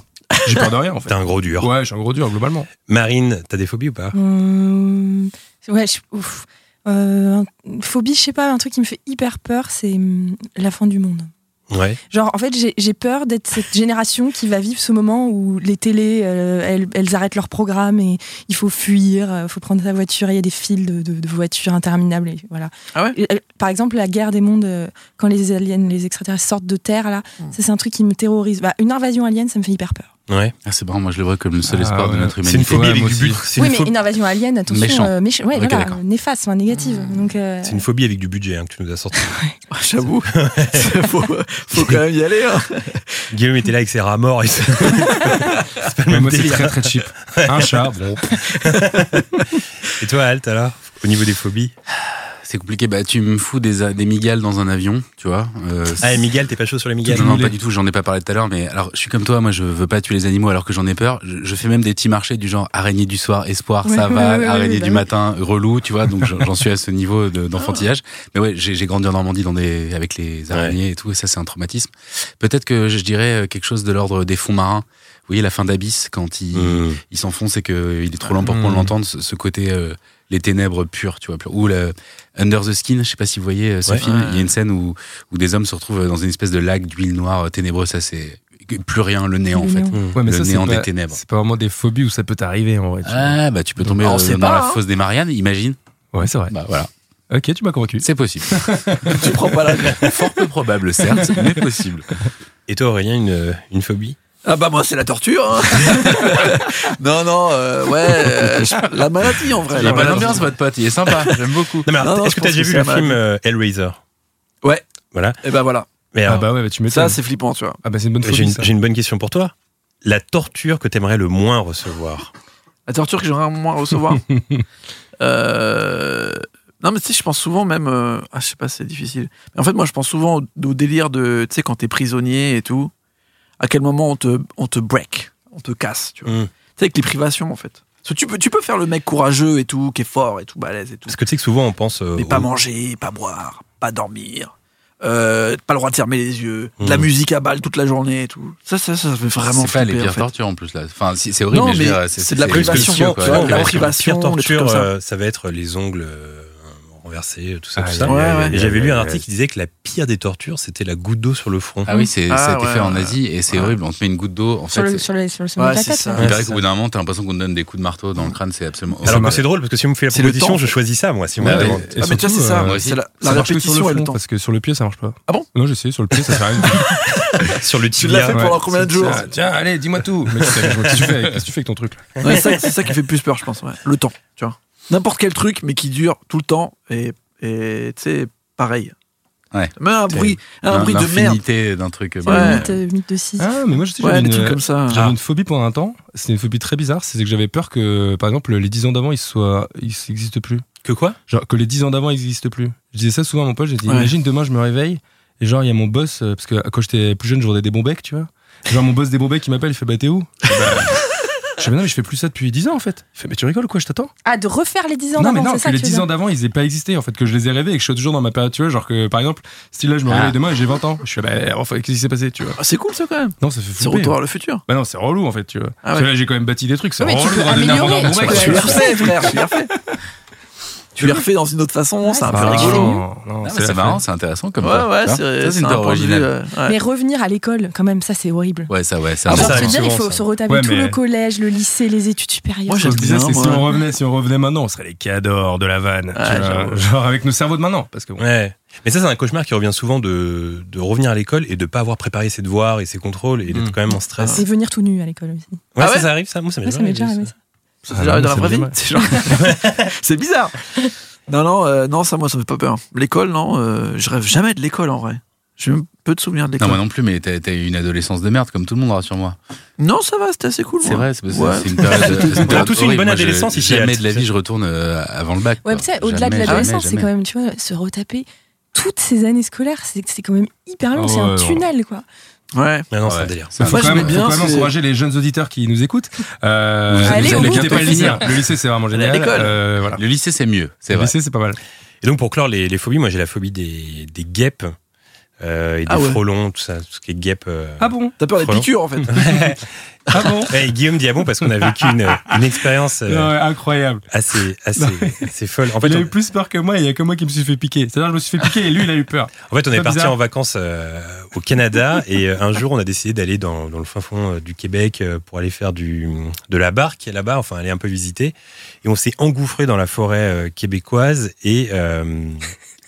j'ai peur de rien en fait. T'es un gros dur. Ouais, je suis un gros dur globalement. Marine, t'as des phobies ou pas? Hum, ouais, je- ouf. Euh, une phobie, je sais pas, un truc qui me fait hyper peur, c'est hum, la fin du monde. Ouais. Genre, en fait, j'ai- j'ai peur d'être cette génération qui va vivre ce moment où les télés, euh, elles, elles arrêtent leur programme et il faut fuir, il faut prendre sa voiture, et il y a des files de, de- de voitures interminables. Et voilà. Ah ouais? Et, euh, Par exemple, la guerre des mondes, euh, quand les aliens, les extraterrestres sortent de Terre, là, Hmm. ça c'est un truc qui me terrorise. Bah, une invasion alien, ça me fait hyper peur. Ouais. Ah, c'est marrant, moi je le vois comme le seul Ah, espoir de notre C'est une humanité. phobie avec du c'est Oui, mais une invasion alien, attention, Méchant. euh, méch- ouais, voilà, d'accord. néfaste, enfin, négative. Donc, euh, C'est une phobie avec du budget hein, que tu nous as sorti. J'avoue. faut, faut quand même y aller. hein. Guillaume était là avec ses rats morts. et c'est c'est pas le même moi, c'est délire. très très cheap. Un chat, bon. Et toi, Alt, alors Au niveau des phobies? C'est compliqué. Bah, tu me fous des, des migales dans un avion, tu vois. Euh, Ah, Miguel, t'es pas chaud sur les Miguel Non, non, pas du tout, j'en ai pas parlé tout à l'heure, mais alors je suis comme toi, moi je veux pas tuer les animaux alors que j'en ai peur. Je, je fais même des petits marchés du genre araignée du soir, espoir, Ouais, ça ouais, va, ouais, araignée bah du matin, relou, tu vois, donc j'en suis à ce niveau de- d'enfantillage. Mais ouais, j'ai j'ai grandi en Normandie dans des, avec les araignées et tout, et ça c'est un traumatisme. Peut-être que je dirais euh, quelque chose de l'ordre des fonds marins. Vous voyez la fin d'Abyss quand il, Mmh. il s'enfonce et qu'il est trop lent pour qu'on Mmh. l'entende, ce, ce côté euh, les ténèbres pures, tu vois, pures. ou le Under the Skin, je sais pas si vous voyez euh, ce Ouais. film, Ouais. il y a une scène où, où des hommes se retrouvent dans une espèce de lac d'huile noire euh, ténébreuse, ça c'est plus rien, le néant en fait. Mmh. Ouais, mais Le ça, néant pas, des ténèbres. c'est pas vraiment des phobies où ça peut t'arriver en vrai. tu vois. Ah bah tu peux tomber euh, dans pas, la hein. fosse des Mariannes, imagine. Ouais, c'est vrai. Bah voilà, Ok, tu m'as convaincu. c'est possible. tu prends pas la Fort peu probable certes, mais possible. Et toi, Aurélien, une, une phobie? Ah bah moi c'est la torture. hein. non non euh, ouais euh, je- la maladie en vrai. Il a la pas maladie. d'ambiance votre pote, il est sympa, j'aime beaucoup. Est-ce que t'as déjà vu le film euh, Hellraiser? Ouais. Voilà. Et ben voilà. Mais Ah bah ouais, bah tu Ça c'est flippant tu vois. Ah bah c'est une bonne j'ai une, ça. j'ai une bonne question pour toi. La torture que t'aimerais le moins recevoir? La torture que j'aimerais moins recevoir? Euh, Non, mais tu sais, je pense souvent même. euh, Ah, je sais pas, c'est difficile. Mais en fait, moi, je pense souvent au, au délire de. Tu sais, quand t'es prisonnier et tout, à quel moment on te, on te break, on te casse, tu vois. Mm. Tu sais, avec les privations, en fait. Parce que tu peux, tu peux faire le mec courageux et tout, qui est fort et tout, balèze et tout. Parce que tu sais que souvent on pense. euh, Mais pas manger, pas boire, pas dormir. euh, pas le droit de fermer les yeux, de la Mm. musique à balle toute la journée et tout. Ça, ça, ça, ça fait vraiment C'est pas les flipper, pires en fait. tortures en plus là. Enfin, c'est horrible, Non, mais, je veux mais dire, c'est de la privation, tu quoi. vois, La privation. pire torture, ça. euh, ça va être les ongles euh, tout ça, Ah, tout ça. ouais, ouais. Et j'avais lu un article ouais. qui disait que la pire des tortures, c'était la goutte d'eau sur le front. Ah oui, c'est, ça a Ah, été ouais, fait en. Asie et c'est Ouais. horrible. On te met une goutte d'eau. En sur, fait, le, sur, le, sur le sommet Ouais, de la c'est tête. ça. ouais. il Ouais, paraît c'est qu'au bout d'un moment, t'as l'impression qu'on te donne des coups de marteau dans le crâne, c'est absolument. Alors que c'est drôle parce que si on me fait la proposition, je choisis ça, moi. Si on me Ouais, la ouais. demande. Et Ah, mais tu c'est ça. euh, la, la ça sur répétition le et le temps. parce que sur le pied ça marche pas. Ah bon? Non, j'ai essayé sur le pied, ça fait rien. sur le Tu l'as tibia. fait pendant combien de jours Tiens, tiens, allez, dis-moi tout. Qu'est-ce que tu fais avec- ton truc? C'est ça, qui fait plus peur, je pense. Le temps, tu vois. N'importe quel truc, mais qui dure tout le temps et tu sais, pareil. Ouais. Mais un bruit, un bruit de merde. L'infinité d'un truc. Bah, Ouais. mythe, euh, mythe de 6. Ah, mais moi je sais, Ouais, j'avais des une, trucs comme ça. j'avais Ah. une phobie pendant un temps. C'était une phobie très bizarre. C'est que j'avais peur que, par exemple, les 10 ans d'avant, ils soient, ils n'existent plus. Que quoi? Genre que les 10 ans d'avant n'existent plus. Je disais ça souvent à mon pote, j'ai dit Ouais. imagine demain je me réveille et genre il y a mon boss euh, parce que quand j'étais plus jeune je vendais des bons becs, tu vois. Genre mon boss des bons becs il m'appelle, il fait bah t'es où? Bah, Je fais mais non mais je fais plus ça depuis 10 ans en fait. Il fait mais tu rigoles quoi, je t'attends Ah, de refaire les 10 ans Non mais d'avant, non, c'est que ça les que tu 10 veux ans d'avant ils aient pas existé en fait, que je les ai rêvés et que je suis toujours dans ma période, tu vois, genre que par exemple, si là je me Ah. réveille demain et j'ai 20 ans, je fais bah enfin qu'est-ce qui s'est passé, tu vois? Ah, c'est cool ça quand même. Non, ça fait C'est retour vers le futur. Bah non, c'est relou en fait, tu vois. Ah Parce que là j'ai quand même bâti des trucs, c'est Ouais, mais tu relou peux améliorer, tu peux frère. Tu les refais dans une autre façon, c'est un peu Ah, rigolo. c'est marrant, c'est intéressant comme Ouais, ça. ouais, c'est une un originale. euh, ouais. Mais revenir à l'école, quand même, ça c'est horrible. Ouais, ça, ouais. c'est Ah, un- ça, arrive dire, il faut ça. se retaper Ouais, tout mais- le collège, le lycée, les études supérieures. Moi, je j'aime disais, c'est si on revenait, si on revenait maintenant, on serait les cadors de la vanne. genre avec nos cerveaux de maintenant. Parce que bon, Ouais. Mais ça, c'est un cauchemar qui revient souvent de, de revenir à l'école et de pas avoir préparé ses devoirs et ses contrôles et d'être Mm. quand même en stress. Et venir tout nu à l'école aussi. Ouais, Ah ça, arrive, ça. Moi, ça m'est déjà arrivé. Ça. Ah, c'est non, dans la vraie vie. C'est genre- bizarre. Non, non, euh, non, ça, moi, ça me fait pas peur. L'école, non, euh, je rêve jamais de l'école en vrai. J'ai même peu de souvenirs de Non, l'école. moi non plus, mais t'as eu une adolescence de merde, comme tout le monde, rassure-moi. Non, ça va, c'était assez cool. C'est vrai, c'est Ouais. c'est une période. c'est une On a période tous eu une bonne adolescence ici, Jamais de la vie, je retourne euh, avant le bac. Ouais, tu sais, au-delà de l'adolescence, c'est quand même, tu vois, se retaper toutes ces années scolaires, c'est c'est quand même hyper long, Ah c'est ouais, un non. tunnel, quoi. Ouais. Mais non, c'est Ouais. un délire. Il faut, quand j'aimais même, bien, faut quand même c'est- encourager les jeunes auditeurs qui nous écoutent. Euh, Vous allez quittez pas le lycée. Finir. Le lycée, c'est vraiment génial. l'école. Euh, voilà. Le lycée, c'est mieux, c'est Le vrai. lycée, c'est pas mal. Et donc, pour clore les, les phobies, moi, j'ai la phobie des, des guêpes euh, et des Ah ouais. frelons, tout ça, tout ce qui est guêpe. euh. Ah bon T'as peur des piqûres en fait. Ah bon et Guillaume dit ah bon parce qu'on a vécu une, une expérience euh, Incroyable. assez, assez, assez folle. En fait, il a on, eu plus peur que moi, il y a que moi qui me suis fait piquer. C'est-à-dire, je me suis fait piquer et lui, il a eu peur. en fait, on est Pas parti en vacances euh, au Canada et un jour, on a décidé d'aller dans, dans le fin fond du Québec pour aller faire du, de la barque là-bas, enfin aller un peu visiter. Et on s'est engouffré dans la forêt québécoise et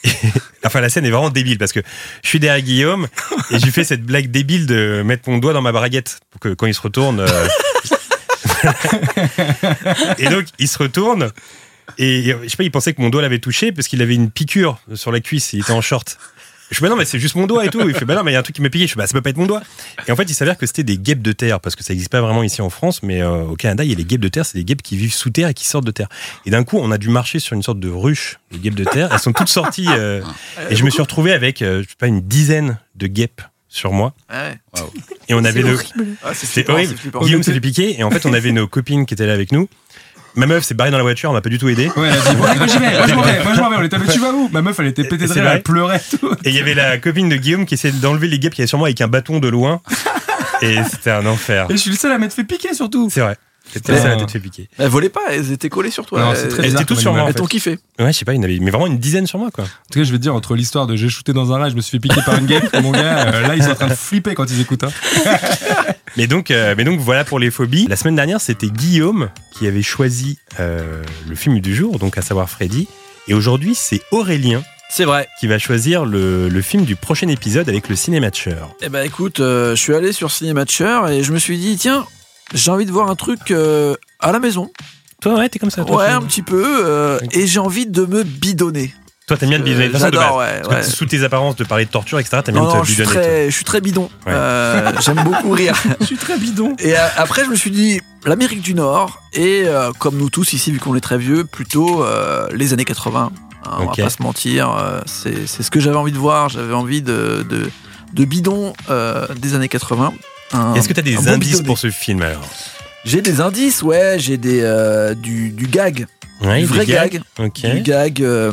Enfin, la scène est vraiment débile parce que je suis derrière Guillaume et je lui fais cette blague débile de mettre mon doigt dans ma braguette pour que quand il se retourne. euh, et donc, il se retourne et je sais pas, il pensait que mon doigt l'avait touché parce qu'il avait une piqûre sur la cuisse, il était en short. Je fais, bah non, mais c'est juste mon doigt et tout. Il fait, bah non, mais il y a un truc qui m'a piqué. Je fais, bah ça peut pas être mon doigt. Et en fait, il s'avère que c'était des guêpes de terre parce que ça n'existe pas vraiment ici en France, mais euh, au Canada, il y a les guêpes de terre. C'est des guêpes qui vivent sous terre et qui sortent de terre. Et d'un coup, on a dû marcher sur une sorte de ruche de guêpes de terre. Elles sont toutes sorties euh, et je me suis retrouvé avec, euh, je sais pas, une dizaine de guêpes sur moi. Ouais. Et on avait horrible. Ah, c'est horrible. Guillaume s'est fait piquer et en fait, on avait nos copines qui étaient là avec nous. Ma meuf s'est barrée dans la voiture, on m'a pas du tout aidé. Ouais, elle a dit, moi j'y vais, moi je m'en vais, moi je m'en vais. On était, mais tu vas où Ma meuf, elle était pétée de rire, elle pleurait tout. Et il y avait la copine de Guillaume qui essayait d'enlever les guêpes qui avait sur moi avec un bâton de loin. Et c'était un enfer. Et je suis le seul à m'être fait piquer surtout. C'est vrai. C'était Mais- ça fait piquer. Elles volaient pas, elles étaient collées sur toi. Non, Elles- bizarre étaient toutes sur moi. Elles t'ont kiffé. Ouais, je sais pas, il y en avait, mais vraiment une dizaine sur moi, quoi. En tout cas, je vais te dire, entre l'histoire de j'ai shooté dans un rail, je me suis fait piquer par une guêpe, mon gars, euh, là ils sont en train de flipper quand ils écoutent. Hein. Mais donc, euh, mais donc voilà pour les phobies. La semaine dernière, c'était Guillaume qui avait choisi euh, le film du jour, donc à savoir Freddy. Et aujourd'hui, c'est Aurélien C'est vrai. qui va choisir le, le film du prochain épisode avec le cinématcheur. Eh ben écoute, euh, je suis allé sur Cinématcher et je me suis dit, tiens, j'ai envie de voir un truc euh, à la maison. Toi, ouais, t'es comme ça. Toi, Ouais, tu- un petit peu. euh, et j'ai envie de me bidonner. Toi, t'aimes bien te bidonner. Euh, De toute façon, de J'adore, base. ouais. Parce que ouais. Sous tes apparences de parler de torture, etc., t'aimes bien Non, te non, je suis, bidonner. toi. très, je suis très bidon. Ouais. Euh, J'aime beaucoup rire. Je suis très bidon. Et euh, après, je me suis dit, l'Amérique du Nord, et euh, comme nous tous ici, vu qu'on est très vieux, plutôt euh, les années 80. hein, On Ok. va pas se mentir, euh, c'est c'est ce que j'avais envie de voir. J'avais envie de, de, de bidon euh, des années 80. Un- Est-ce que t'as des un bon indices bidonné. pour ce film alors J'ai des indices, ouais, j'ai des euh, du, du gag, Ouais, du des vrai gag, du gag, euh,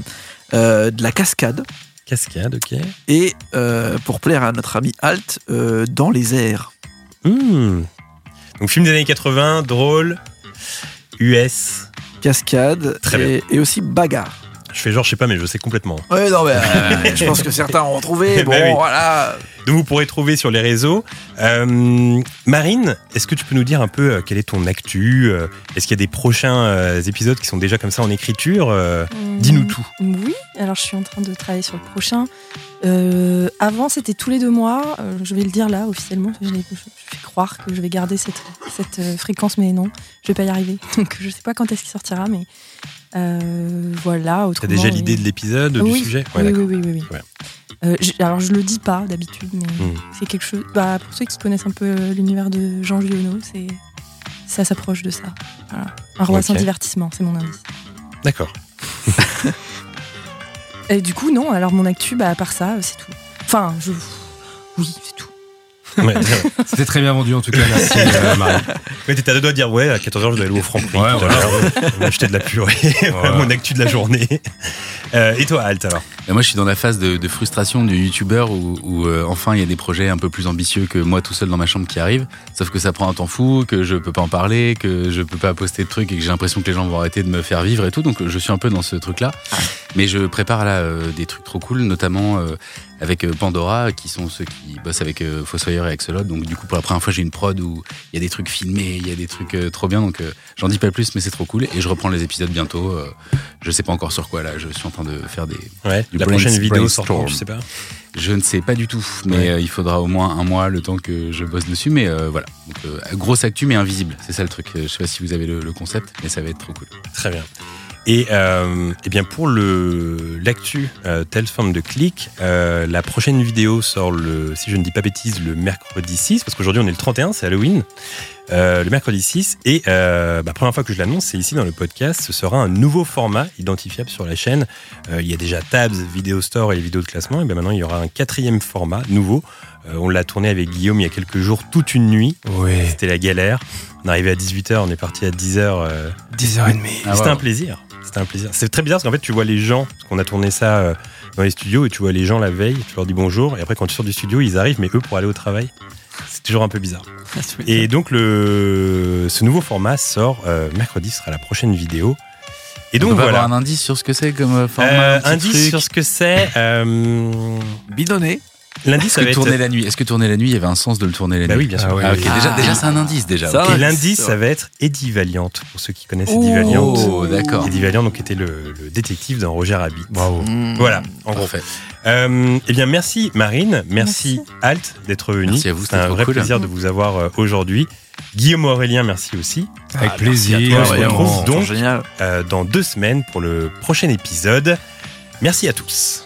euh, de la cascade, Cascade, ok. et pour plaire à notre ami Alt, dans les airs. Hmm. Donc film des années 80, drôle, US. Cascade Très et, et aussi bagarre. Je fais genre, je sais pas, mais je sais complètement. Ouais, non, mais euh, je pense que certains ont trouvé. Bon, Bah oui. voilà. Donc vous pourrez trouver sur les réseaux. Euh, Marine, est-ce que tu peux nous dire un peu euh, quel est ton actu euh, Est-ce qu'il y a des prochains euh, épisodes qui sont déjà comme ça en écriture Euh, Dis-nous tout. Oui, alors je suis en train de travailler sur le prochain. Euh, avant, c'était tous les deux mois. Euh, je vais le dire là, officiellement. Je, fais croire que je vais garder cette, cette euh, fréquence, mais non, je vais pas y arriver. Donc je sais pas quand est-ce qu'il sortira, mais euh, voilà. T'as déjà oui. l'idée de l'épisode, du sujet oui, d'accord. oui, oui, oui, oui. Ouais. Euh, je- alors je le dis pas d'habitude, mais Hmm. c'est quelque chose. Bah, pour ceux qui connaissent un peu l'univers de Jean Giono, c'est ça s'approche de ça. Voilà. Un roi sans divertissement, c'est mon indice. D'accord. Et du coup, non. Alors mon actu, bah, à part ça, c'est tout. Enfin, je. Oui, c'est tout. Ouais, C'était très bien vendu en tout cas, merci euh, Marie. ouais, t'étais à deux doigts de dire ouais, à 14h je dois aller au Franprix. Ouais, va acheter de la purée. Mon actu de la journée. Euh, et toi, Alt, alors Et moi, je suis dans la phase de, de frustration du youtubeur où, où, euh, enfin il y a des projets un peu plus ambitieux que moi tout seul dans ma chambre qui arrivent. Sauf que ça prend un temps fou, que je peux pas en parler, que je peux pas poster de trucs et que j'ai l'impression que les gens vont arrêter de me faire vivre et tout. Donc je suis un peu dans ce truc-là. Mais je prépare là euh, des trucs trop cool, notamment euh, avec euh, Pandora, qui sont ceux qui bossent avec Fossoyeur et Axolot. Donc du coup, pour la première fois, j'ai une prod où il y a des trucs filmés, il y a des trucs trop bien. Donc j'en dis pas plus, mais c'est trop cool. Et je reprends les épisodes bientôt. je sais pas encore sur quoi là. Je suis en train de faire des. Ouais, du la prochaine vidéo sort je sais pas. Je ne sais pas du tout, mais Ouais. euh, il faudra au moins un mois le temps que je bosse dessus. Mais euh, voilà, Donc, euh, grosse actu mais invisible, c'est ça le truc. Je sais pas si vous avez le, le concept, mais ça va être trop cool. Très bien. Et, euh, eh bien pour le l'actu telle forme de clic, la prochaine vidéo sort le, si je ne dis pas bêtise, le mercredi 6, parce qu'aujourd'hui on est le 31, c'est Halloween. Euh, le mercredi 6 et euh, bah, première fois que je l'annonce, c'est ici dans le podcast. Ce sera un nouveau format identifiable sur la chaîne. Euh, il y a déjà Tabs, Vidéo Store et les vidéos de classement. Et bien maintenant, il y aura un quatrième format nouveau. Euh, on l'a tourné avec Guillaume il y a quelques jours, toute une nuit. Ouais. C'était la galère. On est arrivé à 18h, on est parti à 10h. euh, 10h30. Ah, c'était wow. un plaisir. C'était un plaisir. C'est très bizarre parce qu'en fait, tu vois les gens, parce qu'on a tourné ça dans les studios, et tu vois les gens la veille, tu leur dis bonjour, et après, quand tu sors du studio, ils arrivent, mais eux pour aller au travail. C'est toujours un peu bizarre. Et donc, le, ce nouveau format sort euh, mercredi, ce sera la prochaine vidéo. Et donc, On peut voilà. avoir un indice sur ce que c'est comme euh, format. Euh, un petit indice truc sur ce que c'est. Euh, Bidonné. L'indice, Est-ce ça va être. tourner la nuit Est-ce que tourner la nuit, il y avait un sens de le tourner la Bah nuit oui, bien sûr. Ah, ouais, Ah ok. oui. Déjà, Ah. déjà c'est un indice déjà. Ça. Et l'indice, c'est ça va être Eddie Valiant, pour ceux qui connaissent Eddie Valiant. Oh, d'accord. Eddie Valiant, donc, était le, le détective dans Roger Rabbit. Bravo. Mmh. Voilà, en gros. Parfait. Euh, eh bien, merci Marine, merci, Alt d'être venu. Merci à vous, C'est c'était un vrai cool. plaisir de vous avoir euh, aujourd'hui. Guillaume Aurélien, merci aussi. Avec Ah, plaisir. toi, on se retrouve donc euh, dans deux semaines pour le prochain épisode. Merci à tous.